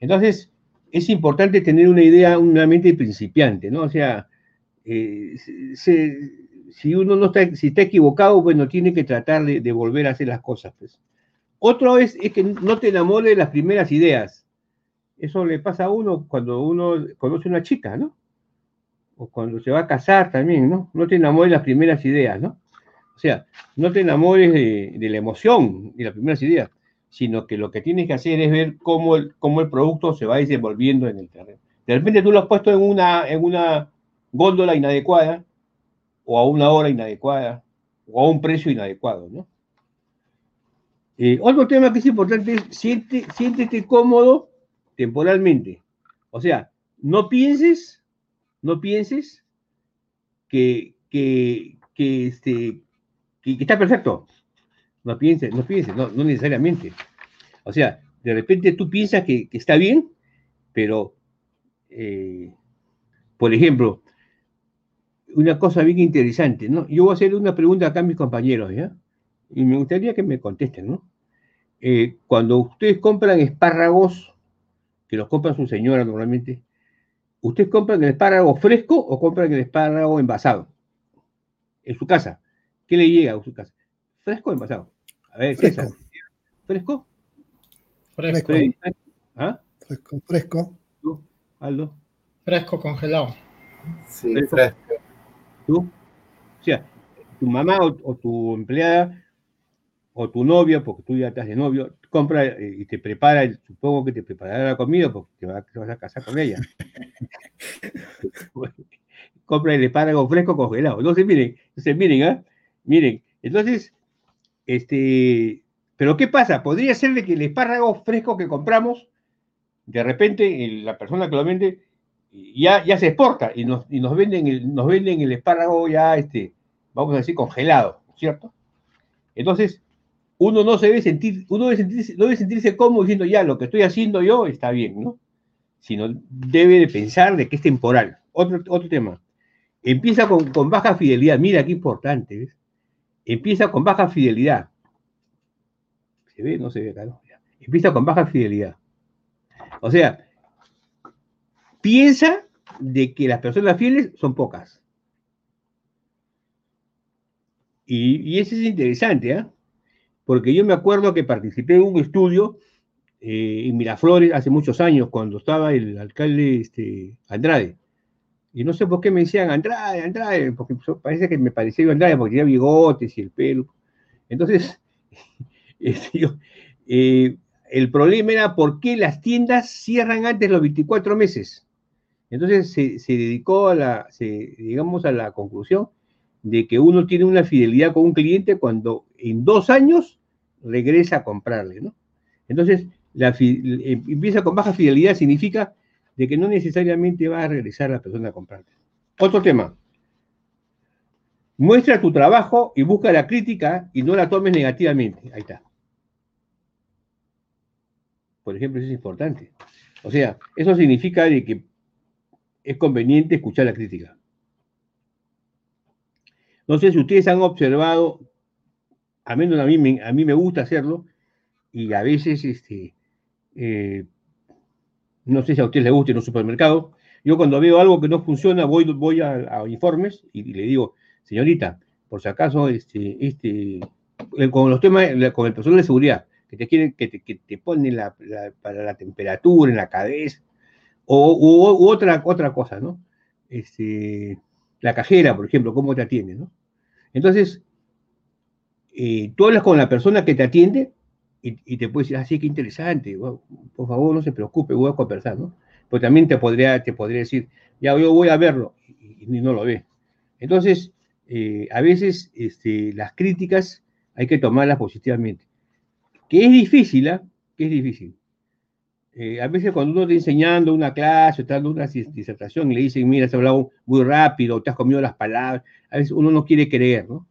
Entonces, es importante tener una idea, una mente principiante, ¿no? O sea, eh, si uno no está, si está equivocado, bueno, tiene que tratar de, volver a hacer las cosas, pues. Otro es, es que no te enamores de las primeras ideas. Eso le pasa a uno cuando uno conoce una chica, ¿no? O cuando se va a casar también, ¿no? No te enamores de las primeras ideas, ¿no? O sea, no te enamores de, la emoción de las primeras ideas sino que lo que tienes que hacer es ver cómo el, producto se va desenvolviendo en el terreno. De repente tú lo has puesto en una, en góndola inadecuada, o a una hora inadecuada, o a un precio inadecuado, ¿no? Eh, otro tema que es importante es siente, siéntete cómodo temporalmente. O sea, no pienses, no pienses que, que, que, este, que está perfecto. No pienses, no pienses, no, necesariamente. O sea, de repente tú piensas que, está bien, pero, eh, por ejemplo, una cosa bien interesante, ¿no? Yo voy a hacer una pregunta acá a mis compañeros, ¿ya? Y me gustaría que me contesten, ¿no? Eh, cuando ustedes compran espárragos, que los compran su señora normalmente, ¿ustedes compran el espárrago fresco o compran el espárrago envasado? En su casa. ¿Qué le llega a su casa? ¿Fresco o envasado? A ver, fresco. ¿Fresco? Fresco. ¿Ah? Fresco, fresco. ¿Tú, Aldo? Fresco congelado. Sí, fresco. ¿Tú? O sea, tu mamá o, tu empleada o tu novio, porque tú ya estás de novio, compra eh, y te prepara, supongo que te preparará la comida porque te, vas a casar con ella. compra el espárrago fresco congelado. Entonces, miren, entonces, miren, ¿eh? miren, entonces este, pero ¿qué pasa? Podría ser de que el espárrago fresco que compramos, de repente la persona que lo vende ya, ya se exporta y nos, venden el, nos venden el espárrago ya, este, vamos a decir, congelado, ¿cierto? Entonces, uno no se debe sentir, uno debe sentirse, sentirse cómodo diciendo ya, lo que estoy haciendo yo está bien, ¿no? Sino debe de pensar de que es temporal. Otro, otro tema. Empieza con, baja fidelidad. Mira qué importante, ¿ves? empieza con baja fidelidad. ¿Se ve? No se ve acá, Empieza con baja fidelidad. O sea, piensa de que las personas fieles son pocas. Y, eso es interesante, ¿eh? Porque yo me acuerdo que participé en un estudio eh, en Miraflores hace muchos años, cuando estaba el alcalde este, Andrade. Y no sé por qué me decían Andrade, Andrade, porque parece que me parecía Andrade porque tenía bigotes y el pelo. Entonces, este, eh, el problema era por qué las tiendas cierran antes los 24 meses. Entonces se, dedicó a la, digamos, a la conclusión de que uno tiene una fidelidad con un cliente cuando en dos años regresa a comprarle, ¿no? Entonces, la, empieza con baja fidelidad significa de que no necesariamente va a regresar la persona a comprarte. Otro tema. Muestra tu trabajo y busca la crítica y no la tomes negativamente. Ahí está. Por ejemplo, eso es importante. O sea, eso significa de que es conveniente escuchar la crítica. No sé si ustedes han observado, a menos a mí, me, a mí me gusta hacerlo, y a veces este, eh, no sé si a usted le gusta en un supermercado. Yo cuando veo algo que no funciona, voy, voy a, informes y, le digo, señorita, por si acaso, este, este, con los temas, con el personal de seguridad, que te quieren, que te, que te ponen la, para la temperatura en la cabeza, o otra, otra cosa, ¿no? Este, la cajera, por ejemplo, cómo te atiende, ¿no? Entonces, eh, tú hablas con la persona que te atiende y, te puede decir, ah, sí, qué interesante, por favor, no se preocupe, voy a conversar, ¿no? Pues también te podría, te podría decir, ya yo voy a verlo, y, no lo ve. Entonces, eh, a veces este, las críticas hay que tomarlas positivamente. Que es difícil, ¿ah? Que es difícil. Eh, a veces cuando uno está enseñando una clase, está dando una disertación y le dicen, mira, has hablado muy rápido, te has comido las palabras, a veces uno no quiere creer, ¿no?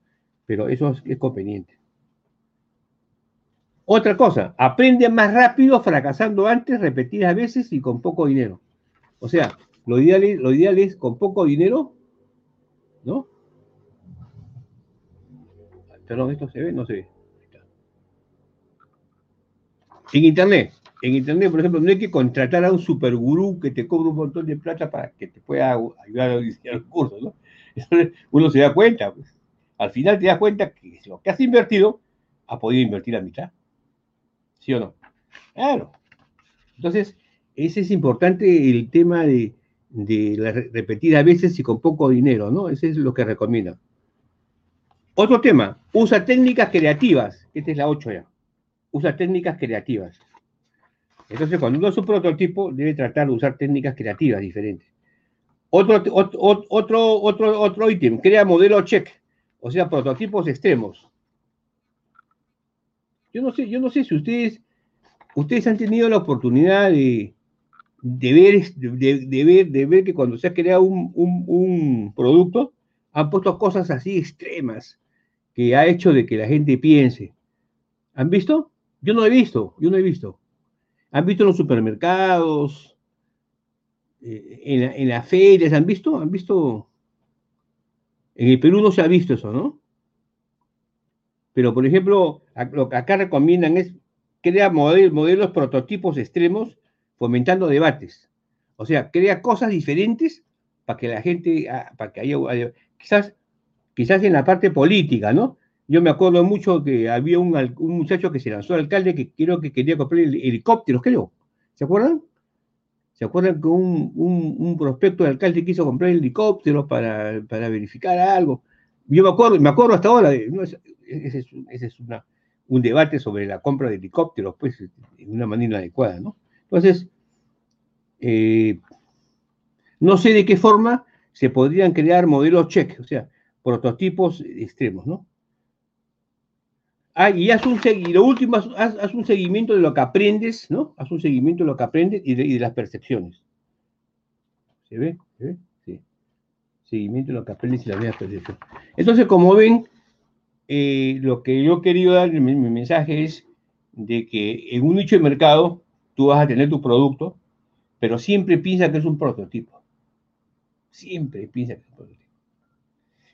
Pero eso es, conveniente. Otra cosa, aprende más rápido fracasando antes, repetidas veces y con poco dinero. O sea, lo ideal es, lo ideal es con poco dinero, ¿no? Perdón, ¿esto se ve? No se ve. En Internet, en Internet, por ejemplo, no hay que contratar a un supergurú que te cobre un montón de plata para que te pueda ayudar a diseñar el curso, ¿no? Uno se da cuenta, pues. Al final te das cuenta que lo que has invertido, ha podido invertir a mitad. ¿Sí o no? Claro. Entonces, ese es importante el tema de, de la repetir a veces y con poco dinero, ¿no? Ese es lo que recomienda. Otro tema, usa técnicas creativas. Esta es la 8 ya. Usa técnicas creativas. Entonces, cuando uno es un prototipo, debe tratar de usar técnicas creativas diferentes. Otro, otro, otro, otro, otro ítem, crea modelo check, o sea, prototipos extremos. Yo no sé, yo no sé si ustedes, ustedes han tenido la oportunidad de, de ver, de, ver, de ver que cuando se ha creado un, un producto, han puesto cosas así extremas que ha hecho de que la gente piense. ¿Han visto? Yo no he visto, yo no he visto. ¿Han visto en los supermercados? Eh, en, las ferias, ¿han visto? ¿Han visto? En el Perú no se ha visto eso, ¿no? Pero, por ejemplo, lo que acá recomiendan es crear modelos, modelos prototipos extremos fomentando debates. O sea, crea cosas diferentes para que la gente, ah, para que haya, quizás, quizás en la parte política, ¿no? Yo me acuerdo mucho que había un, muchacho que se lanzó al alcalde que creo que quería comprar helicópteros, creo. ¿Se acuerdan? ¿Se acuerdan que un, prospecto de alcalde quiso comprar helicópteros para, verificar algo? Yo me acuerdo, me acuerdo hasta ahora, ese, es, un debate sobre la compra de helicópteros, pues, de una manera adecuada, ¿no? Entonces, eh, no sé de qué forma se podrían crear modelos check, o sea, prototipos extremos, ¿no? Ah, y haz un, lo último, haz, un seguimiento de lo que aprendes, ¿no? Haz un seguimiento de lo que aprendes y de, las percepciones. ¿Se ve? ¿Se ve? Sí. Seguimiento de lo que aprendes y las percepciones. Entonces, como ven, eh, lo que yo querido dar, mi, mi mensaje es de que en un nicho de mercado tú vas a tener tu producto, pero siempre piensa que es un prototipo. Siempre piensa que es un prototipo.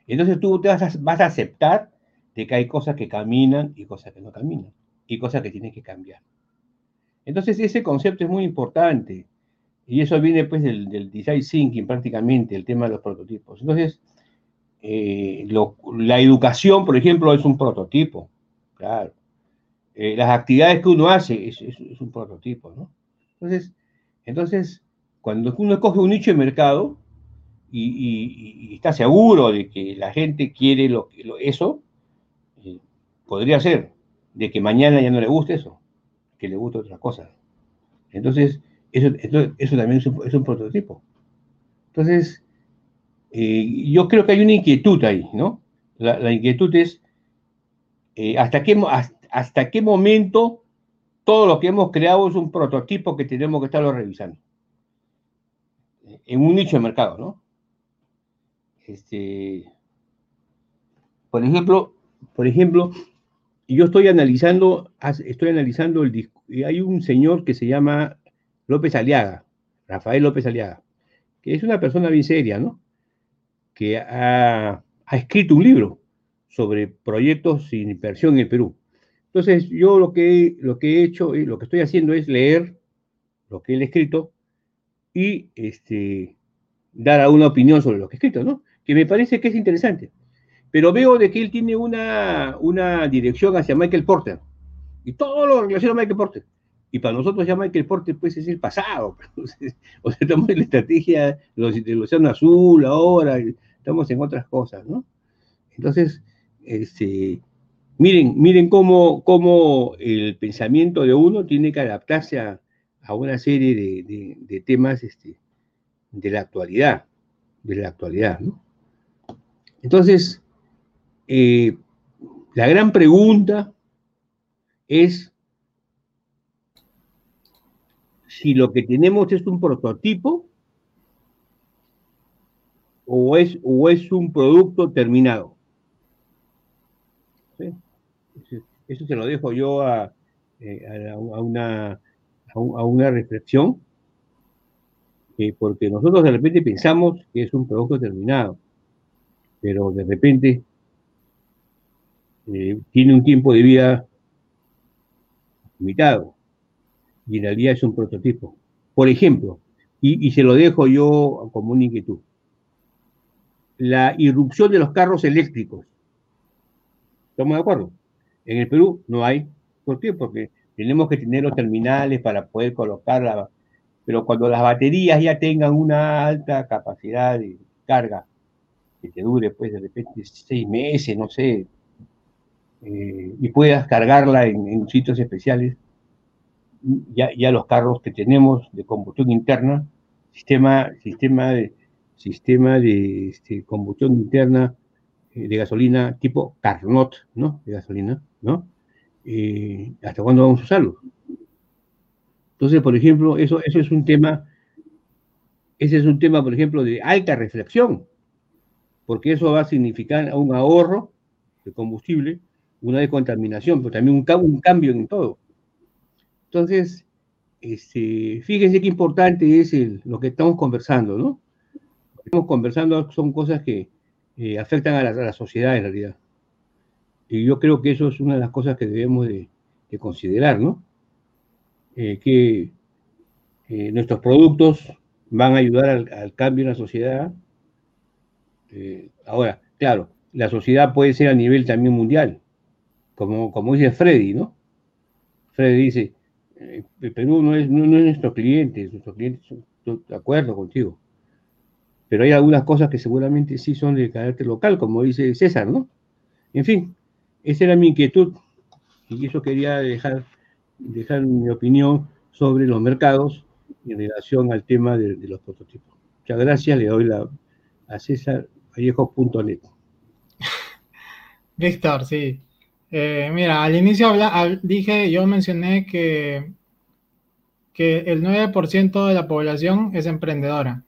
Entonces tú te vas a aceptar de que hay cosas que caminan y cosas que no caminan, y cosas que tienen que cambiar. Entonces ese concepto es muy importante, y eso viene pues del, design thinking prácticamente, el tema de los prototipos. Entonces, eh, la educación, por ejemplo, es un prototipo, claro. Eh, las actividades que uno hace es, un prototipo, ¿no? Entonces, entonces, cuando uno escoge un nicho de mercado y, está seguro de que la gente quiere lo, eso, podría ser de que mañana ya no le guste eso, que le guste otra cosa. Entonces, eso, eso, también es un, prototipo. Entonces, eh, yo creo que hay una inquietud ahí, ¿no? La, inquietud es eh, hasta, qué, hasta, qué momento todo lo que hemos creado es un prototipo que tenemos que estarlo revisando. En un nicho de mercado, ¿no? Este, por ejemplo, por ejemplo, y yo estoy analizando, estoy analizando el disco. Hay un señor que se llama López Aliaga, Rafael López Aliaga, que es una persona bien seria, ¿no? Que ha, escrito un libro sobre proyectos sin inversión en el Perú. Entonces, yo lo que, lo que he hecho, lo que estoy haciendo es leer lo que él ha escrito y este, dar una opinión sobre lo que ha escrito, ¿no? Que me parece que es interesante pero veo de que él tiene una, una dirección hacia Michael Porter. Y todo lo relaciona a Michael Porter. Y para nosotros ya Michael Porter pues es el pasado. o sea, estamos en la estrategia del Océano Azul ahora, estamos en otras cosas, ¿no? Entonces, este, miren, miren cómo, cómo el pensamiento de uno tiene que adaptarse a, a una serie de, de, temas este, de la actualidad, de la actualidad, ¿no? Entonces, eh, la gran pregunta es si lo que tenemos es un prototipo o es, o es un producto terminado. Eso se lo dejo yo a, eh, a, una, a, una reflexión, eh, porque nosotros de repente pensamos que es un producto terminado, pero de repente eh, tiene un tiempo de vida limitado y en realidad es un prototipo. Por ejemplo, y, se lo dejo yo como una inquietud, la irrupción de los carros eléctricos. ¿Estamos de acuerdo? En el Perú no hay. ¿Por qué? Porque tenemos que tener los terminales para poder colocarla. Pero cuando las baterías ya tengan una alta capacidad de carga, que te dure pues de repente seis meses, no sé, eh, y puedas cargarla en, sitios especiales, ya, los carros que tenemos de combustión interna, sistema, sistema de, sistema de este, combustión interna eh, de gasolina tipo Carnot, ¿no? De gasolina, ¿no? Eh, ¿Hasta cuándo vamos a usarlo? Entonces, por ejemplo, eso, eso es un tema, ese es un tema, por ejemplo, de alta reflexión, porque eso va a significar un ahorro de combustible una descontaminación, pero también un, cambio en todo. Entonces, este, fíjense qué importante es lo que estamos conversando, ¿no? Lo que estamos conversando son cosas que eh, afectan a la, sociedad en realidad. Y yo creo que eso es una de las cosas que debemos de, considerar, ¿no? Eh, que eh, nuestros productos van a ayudar al, cambio en la sociedad. ahora, claro, la sociedad puede ser a nivel también mundial, como, dice Freddy, ¿no? Freddy dice, eh, Perú no es, no, es nuestro cliente, nuestros clientes son, de acuerdo contigo. Pero hay algunas cosas que seguramente sí son de carácter local, como dice César, ¿no? En fin, esa era mi inquietud y eso quería dejar, dejar mi opinión sobre los mercados en relación al tema de, los prototipos. Muchas gracias, le doy la, a César Vallejo.net. Víctor, sí. Eh, mira, al inicio dije, yo mencioné que, que el 9% de la población es emprendedora.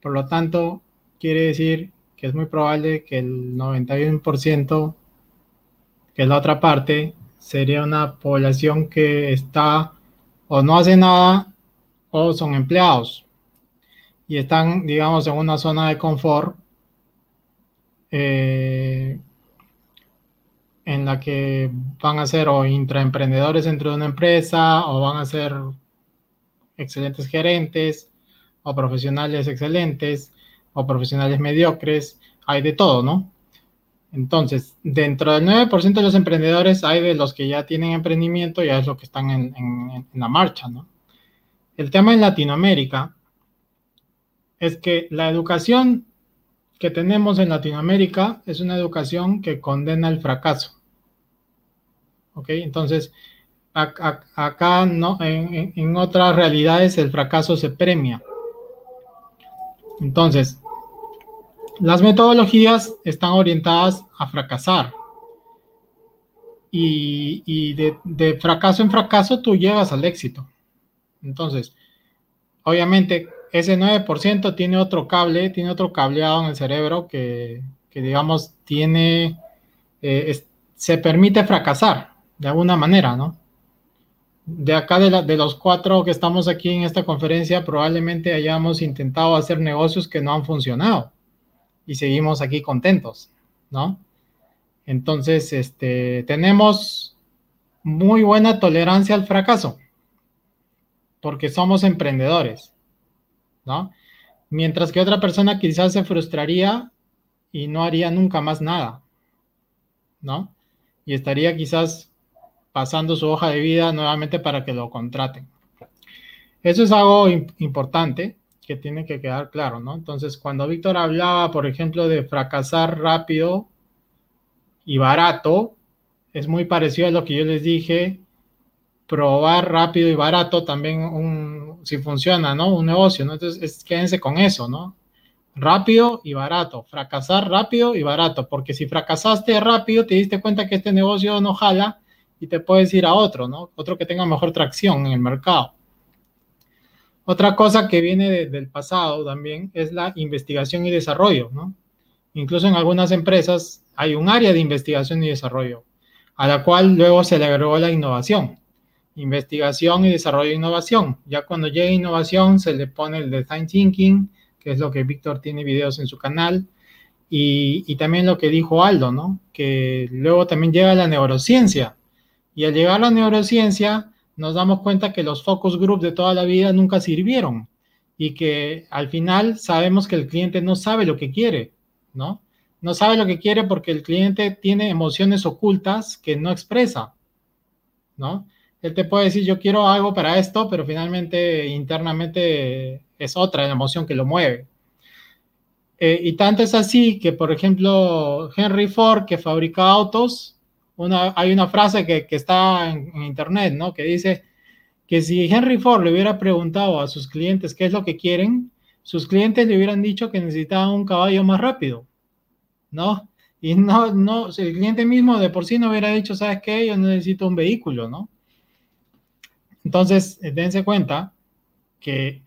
Por lo tanto, quiere decir que es muy probable que el 91%, que es la otra parte, sería una población que está o no hace nada o son empleados y están, digamos, en una zona de confort. Eh, en la que van a ser o intraemprendedores dentro de una empresa o van a ser excelentes gerentes o profesionales excelentes o profesionales mediocres, hay de todo, ¿no? Entonces, dentro del 9% de los emprendedores hay de los que ya tienen emprendimiento, ya es lo que están en, en la marcha, ¿no? El tema en Latinoamérica es que la educación que tenemos en Latinoamérica es una educación que condena el fracaso. ¿Ok? Entonces, acá no, en, otras realidades el fracaso se premia. Entonces, las metodologías están orientadas a fracasar. Y, de, de, fracaso en fracaso tú llegas al éxito. Entonces, obviamente, ese 9% tiene otro cable, tiene otro cableado en el cerebro que, digamos, tiene, eh, se permite fracasar de alguna manera, ¿no? De acá de, de, los cuatro que estamos aquí en esta conferencia, probablemente hayamos intentado hacer negocios que no han funcionado y seguimos aquí contentos, ¿no? Entonces, este, tenemos muy buena tolerancia al fracaso porque somos emprendedores. ¿no? Mientras que otra persona quizás se frustraría y no haría nunca más nada, ¿no? Y estaría quizás pasando su hoja de vida nuevamente para que lo contraten. Eso es algo importante que tiene que quedar claro, ¿no? Entonces, cuando Víctor hablaba, por ejemplo, de fracasar rápido y barato, es muy parecido a lo que yo les dije, probar rápido y barato también un, si funciona, ¿no? Un negocio, ¿no? Entonces, quédense con eso, ¿no? Rápido y barato, fracasar rápido y barato, porque si fracasaste rápido, te diste cuenta que este negocio no jala y te puedes ir a otro, ¿no? Otro que tenga mejor tracción en el mercado. Otra cosa que viene del pasado también es la investigación y desarrollo, ¿no? Incluso en algunas empresas hay un área de investigación y desarrollo, a la cual luego se le agregó la innovación. Investigación y desarrollo de innovación. Ya cuando llega innovación se le pone el design thinking, que es lo que Víctor tiene videos en su canal, y, y, también lo que dijo Aldo, ¿no? Que luego también llega la neurociencia. Y al llegar a la neurociencia, nos damos cuenta que los focus group de toda la vida nunca sirvieron y que al final sabemos que el cliente no sabe lo que quiere, ¿no? No sabe lo que quiere porque el cliente tiene emociones ocultas que no expresa, ¿no? Él te puede decir, yo quiero algo para esto, pero finalmente internamente es otra emoción que lo mueve. Eh, y tanto es así que, por ejemplo, Henry Ford, que fabrica autos, una, hay una frase que, que está en, en, internet, ¿no? Que dice que si Henry Ford le hubiera preguntado a sus clientes qué es lo que quieren, sus clientes le hubieran dicho que necesitaban un caballo más rápido, ¿no? Y no, no, el cliente mismo de por sí no hubiera dicho, ¿sabes qué? Yo necesito un vehículo, ¿no? Entonces, dense cuenta que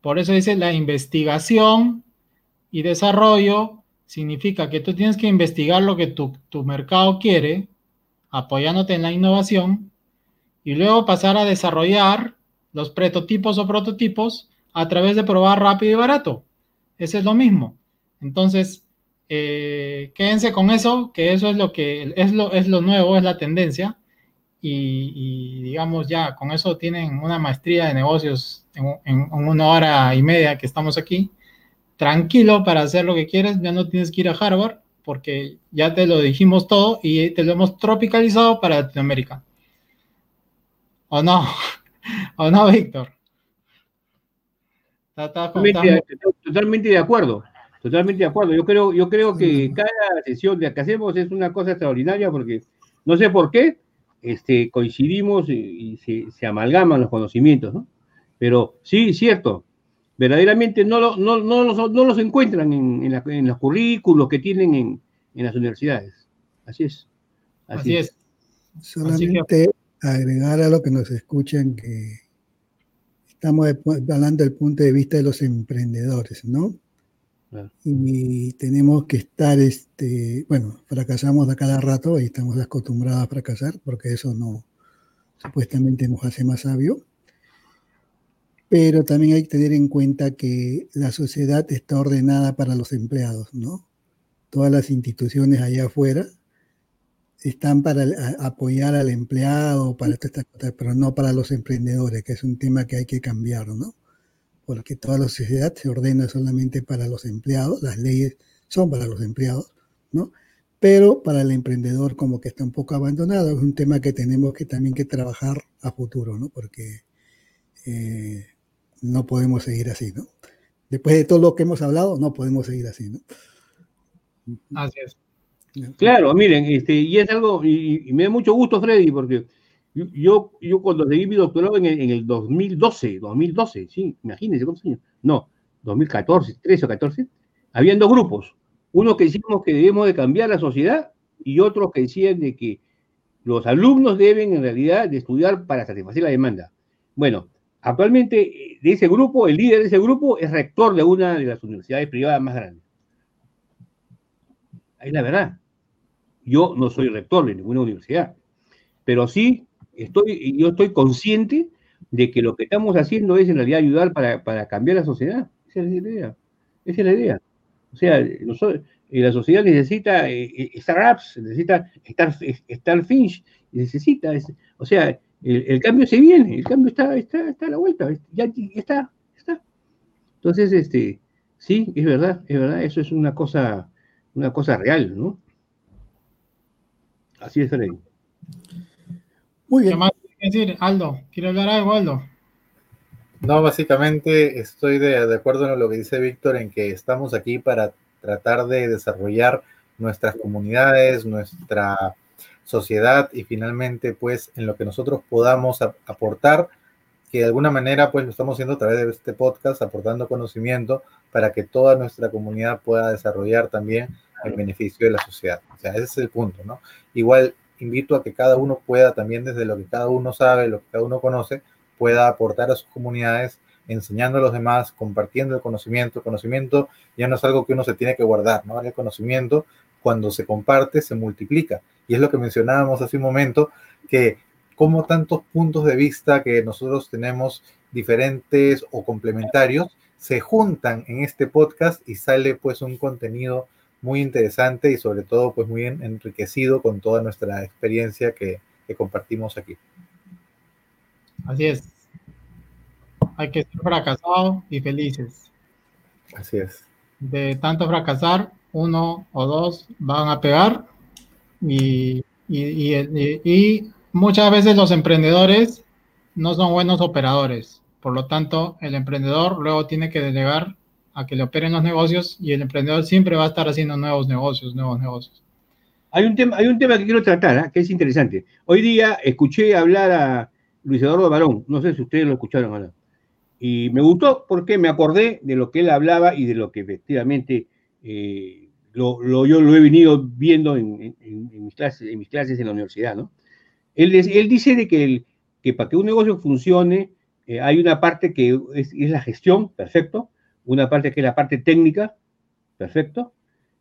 por eso dice la investigación y desarrollo significa que tú tienes que investigar lo que tu, tu, mercado quiere, apoyándote en la innovación, y luego pasar a desarrollar los prototipos o prototipos a través de probar rápido y barato. Ese es lo mismo. Entonces, eh, quédense con eso, que eso es lo que es lo, es lo nuevo, es la tendencia. Y, y, digamos ya, con eso tienen una maestría de negocios en, en, en una hora y media que estamos aquí tranquilo para hacer lo que quieres, ya no tienes que ir a Harvard porque ya te lo dijimos todo y te lo hemos tropicalizado para Latinoamérica. ¿O no? ¿O no, Víctor? Totalmente, totalmente, de acuerdo. Totalmente de acuerdo. Yo creo, yo creo que cada sesión de que hacemos es una cosa extraordinaria porque no sé por qué este, coincidimos y, y se, se, amalgaman los conocimientos, ¿no? Pero sí, cierto, verdaderamente no, lo, no, no, los, no los encuentran en, en, la, en, los currículos que tienen en, en las universidades. Así es. Así, Así es. es. Solamente que... agregar a lo que nos escuchan que estamos hablando del punto de vista de los emprendedores, ¿no? Y tenemos que estar, este, bueno, fracasamos a cada rato y estamos acostumbrados a fracasar porque eso no, supuestamente nos hace más sabios pero también hay que tener en cuenta que la sociedad está ordenada para los empleados, ¿no? Todas las instituciones allá afuera están para apoyar al empleado, para estas cosas, pero no para los emprendedores, que es un tema que hay que cambiar, ¿no? Porque toda la sociedad se ordena solamente para los empleados, las leyes son para los empleados, ¿no? Pero para el emprendedor como que está un poco abandonado, es un tema que tenemos que también que trabajar a futuro, ¿no? Porque eh, no podemos seguir así, ¿no? Después de todo lo que hemos hablado, no podemos seguir así, ¿no? Así es. Claro, miren, este, y es algo, y, y me da mucho gusto, Freddy, porque yo, yo cuando seguí mi doctorado en el, en el 2012, 2012, sí, imagínense cuántos años, no, 2014, 13 o 14, habían dos grupos, uno que decíamos que debemos de cambiar la sociedad y otros que decían de que los alumnos deben en realidad de estudiar para satisfacer la demanda. Bueno, Actualmente, de ese grupo, el líder de ese grupo es rector de una de las universidades privadas más grandes. Ahí la verdad. Yo no soy rector de ninguna universidad, pero sí estoy, yo estoy consciente de que lo que estamos haciendo es en realidad ayudar para, para cambiar la sociedad. Esa es la idea. Esa es la idea. O sea, nosotros, la sociedad necesita eh, startups, necesita estar, estar Finch, necesita, o sea, el, cambio se viene, el cambio está, está, está a la vuelta, ya está, está. Entonces, este, sí, es verdad, es verdad, eso es una cosa, una cosa real, ¿no? Así es, Freddy. Muy bien. ¿Qué más decir, Aldo? ¿Quiere hablar algo, Aldo? No, básicamente estoy de, de acuerdo en lo que dice Víctor, en que estamos aquí para tratar de desarrollar nuestras comunidades, nuestra sociedad y finalmente pues en lo que nosotros podamos aportar, que de alguna manera pues lo estamos haciendo a través de este podcast, aportando conocimiento para que toda nuestra comunidad pueda desarrollar también el beneficio de la sociedad. O sea, ese es el punto, ¿no? Igual invito a que cada uno pueda también desde lo que cada uno sabe, lo que cada uno conoce, pueda aportar a sus comunidades enseñando a los demás, compartiendo el conocimiento. El conocimiento ya no es algo que uno se tiene que guardar, ¿no? El conocimiento, cuando se comparte, se multiplica. Y es lo que mencionábamos hace un momento, que como tantos puntos de vista que nosotros tenemos diferentes o complementarios se juntan en este podcast y sale pues un contenido muy interesante y sobre todo pues muy enriquecido con toda nuestra experiencia que, que compartimos aquí. Así es. Hay que ser fracasado y felices. Así es. De tanto fracasar, uno o dos van a pegar y, y, muchas veces los emprendedores no son buenos operadores. Por lo tanto, el emprendedor luego tiene que delegar a que le operen los negocios y el emprendedor siempre va a estar haciendo nuevos negocios, nuevos negocios. Hay un tema, hay un tema que quiero tratar, ¿eh? que es interesante. Hoy día escuché hablar a Luis Eduardo Barón, no sé si ustedes lo escucharon o no. Y me gustó porque me acordé de lo que él hablaba y de lo que efectivamente eh, lo, yo lo he venido viendo en, mis clases, en mis clases en la universidad, ¿no? Él, él dice de que, que para que un negocio funcione eh, hay una parte que es, la gestión, perfecto, una parte que es la parte técnica, perfecto,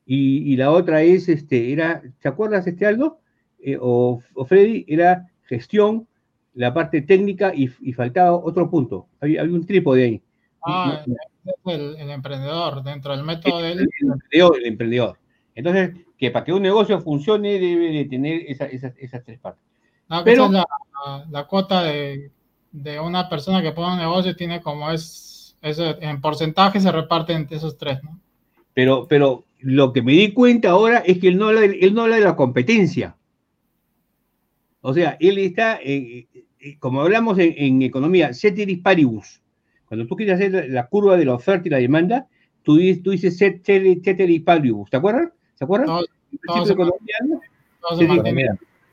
y, la otra es, este, era, ¿te acuerdas, este Aldo? Eh, o, Freddy, era gestión, la parte técnica y, faltaba otro punto. Había, un trípode ahí. Ah, el, el, emprendedor, dentro del método del... El, emprendedor, el emprendedor. Entonces, que para que un negocio funcione debe de tener esas tres partes. Pero, esa es la, la, cuota de, de, una persona que pone un negocio tiene como es, en porcentaje se reparte entre esos tres, ¿no? Pero, pero lo que me di cuenta ahora es que él no habla de, él no habla de la competencia. O sea, él está, como hablamos en, economía, ceteris paribus. Cuando tú quieres hacer la, curva de la oferta y la demanda, tú, tú dices ceteris paribus. ¿Te acuerdas? ¿Se acuerdan?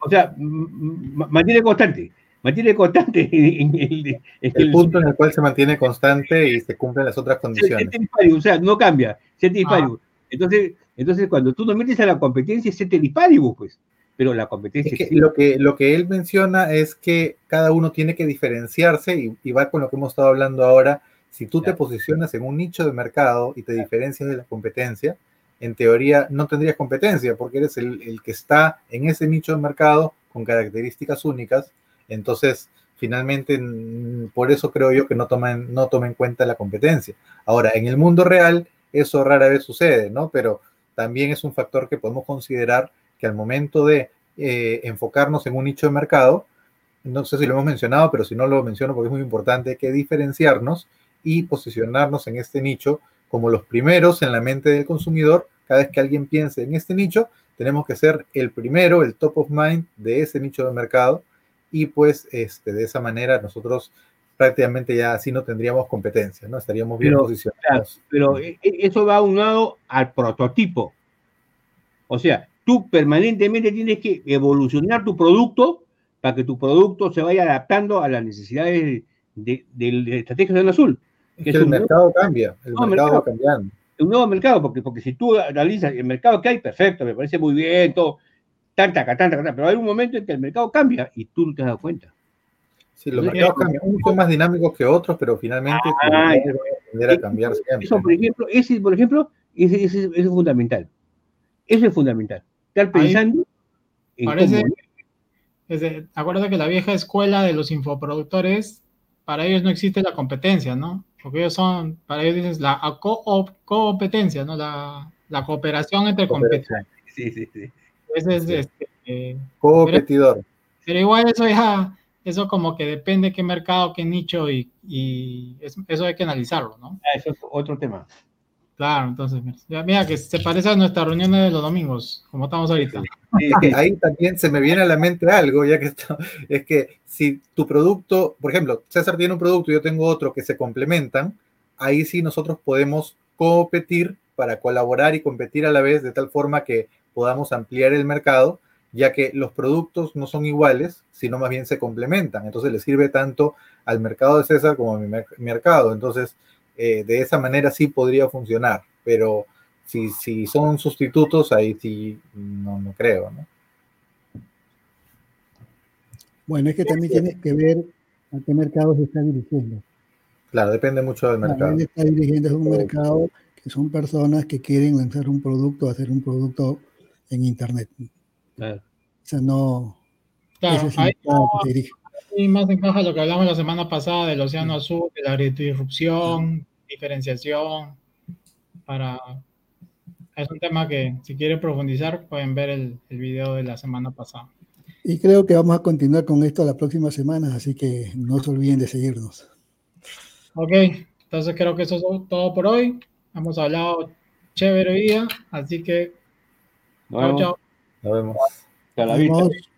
o sea, mantiene constante. Mantiene constante el, el, punto en el cual se mantiene constante y se cumplen las otras condiciones. o sea, no cambia. Paribus. Entonces, entonces, cuando tú no metes a la competencia, es ceteris paribus, pues pero la competencia. Es que lo, que, lo que él menciona es que cada uno tiene que diferenciarse y, va con lo que hemos estado hablando ahora. Si tú te posicionas en un nicho de mercado y te diferencias de la competencia, en teoría no tendrías competencia porque eres el, el que está en ese nicho de mercado con características únicas. Entonces, finalmente, por eso creo yo que no toman, no toma en cuenta la competencia. Ahora, en el mundo real, eso rara vez sucede, ¿no? Pero también es un factor que podemos considerar que al momento de eh, enfocarnos en un nicho de mercado, no sé si lo hemos mencionado, pero si no lo menciono porque es muy importante, hay que diferenciarnos y posicionarnos en este nicho como los primeros en la mente del consumidor. Cada vez que alguien piense en este nicho, tenemos que ser el primero, el top of mind de ese nicho de mercado y pues este, de esa manera nosotros prácticamente ya así no tendríamos competencia, ¿no? Estaríamos bien posicionados. pero e, e, eso va aunado al prototipo. O sea, tú permanentemente tienes que evolucionar tu producto para que tu producto se vaya adaptando a las necesidades de, la estrategia del azul. Que el mercado cambia, el mercado, va cambiando. Un nuevo mercado, porque, porque si tú analizas el mercado que hay, perfecto, me parece muy bien, todo, tanta, tanta, tanta, pero hay un momento en que el mercado cambia y tú no te has dado cuenta. Sí, los mercados cambian, unos son más dinámicos que otros, pero finalmente ah, a cambiar siempre. Eso, por ejemplo, ese, por ejemplo, ese, ese, es fundamental. Eso es fundamental estar pensando en parece, desde, acuérdate que la vieja escuela de los infoproductores, para ellos no existe la competencia, ¿no? Porque ellos son, para ellos dices la competencia, ¿no? La, la, cooperación entre competidores. Sí, sí, sí. Ese es este, eh, competidor. Pero, igual eso ya, eso como que depende qué mercado, qué nicho y, y eso hay que analizarlo, ¿no? Ah, eso es otro tema. Claro, entonces, mira que se parece a nuestra reunión de los domingos, como estamos ahorita. ahí también se me viene a la mente algo, ya que esto, es que si tu producto, por ejemplo, César tiene un producto y yo tengo otro que se complementan, ahí sí nosotros podemos competir para colaborar y competir a la vez de tal forma que podamos ampliar el mercado, ya que los productos no son iguales, sino más bien se complementan. Entonces le sirve tanto al mercado de César como a mi mercado. Entonces, eh, de esa manera sí podría funcionar, pero si, si son sustitutos, ahí sí no, no creo, ¿no? Bueno, es que también tiene que ver a qué mercado se está dirigiendo. Claro, depende mucho del mercado. Él está dirigiendo un mercado que son personas que quieren lanzar un producto, hacer un producto en Internet. Claro. O sea, no... Claro, es ahí dirige. y más encaja lo que hablamos la semana pasada del océano azul, de la disrupción, diferenciación, para... Es un tema que si quieren profundizar pueden ver el, el video de la semana pasada. Y creo que vamos a continuar con esto la próxima semana, así que no se olviden de seguirnos. Ok, entonces creo que eso es todo por hoy. Hemos hablado chévere hoy día, así que Nos chao, vemos. chao. Nos vemos. Hasta la vista. vemos.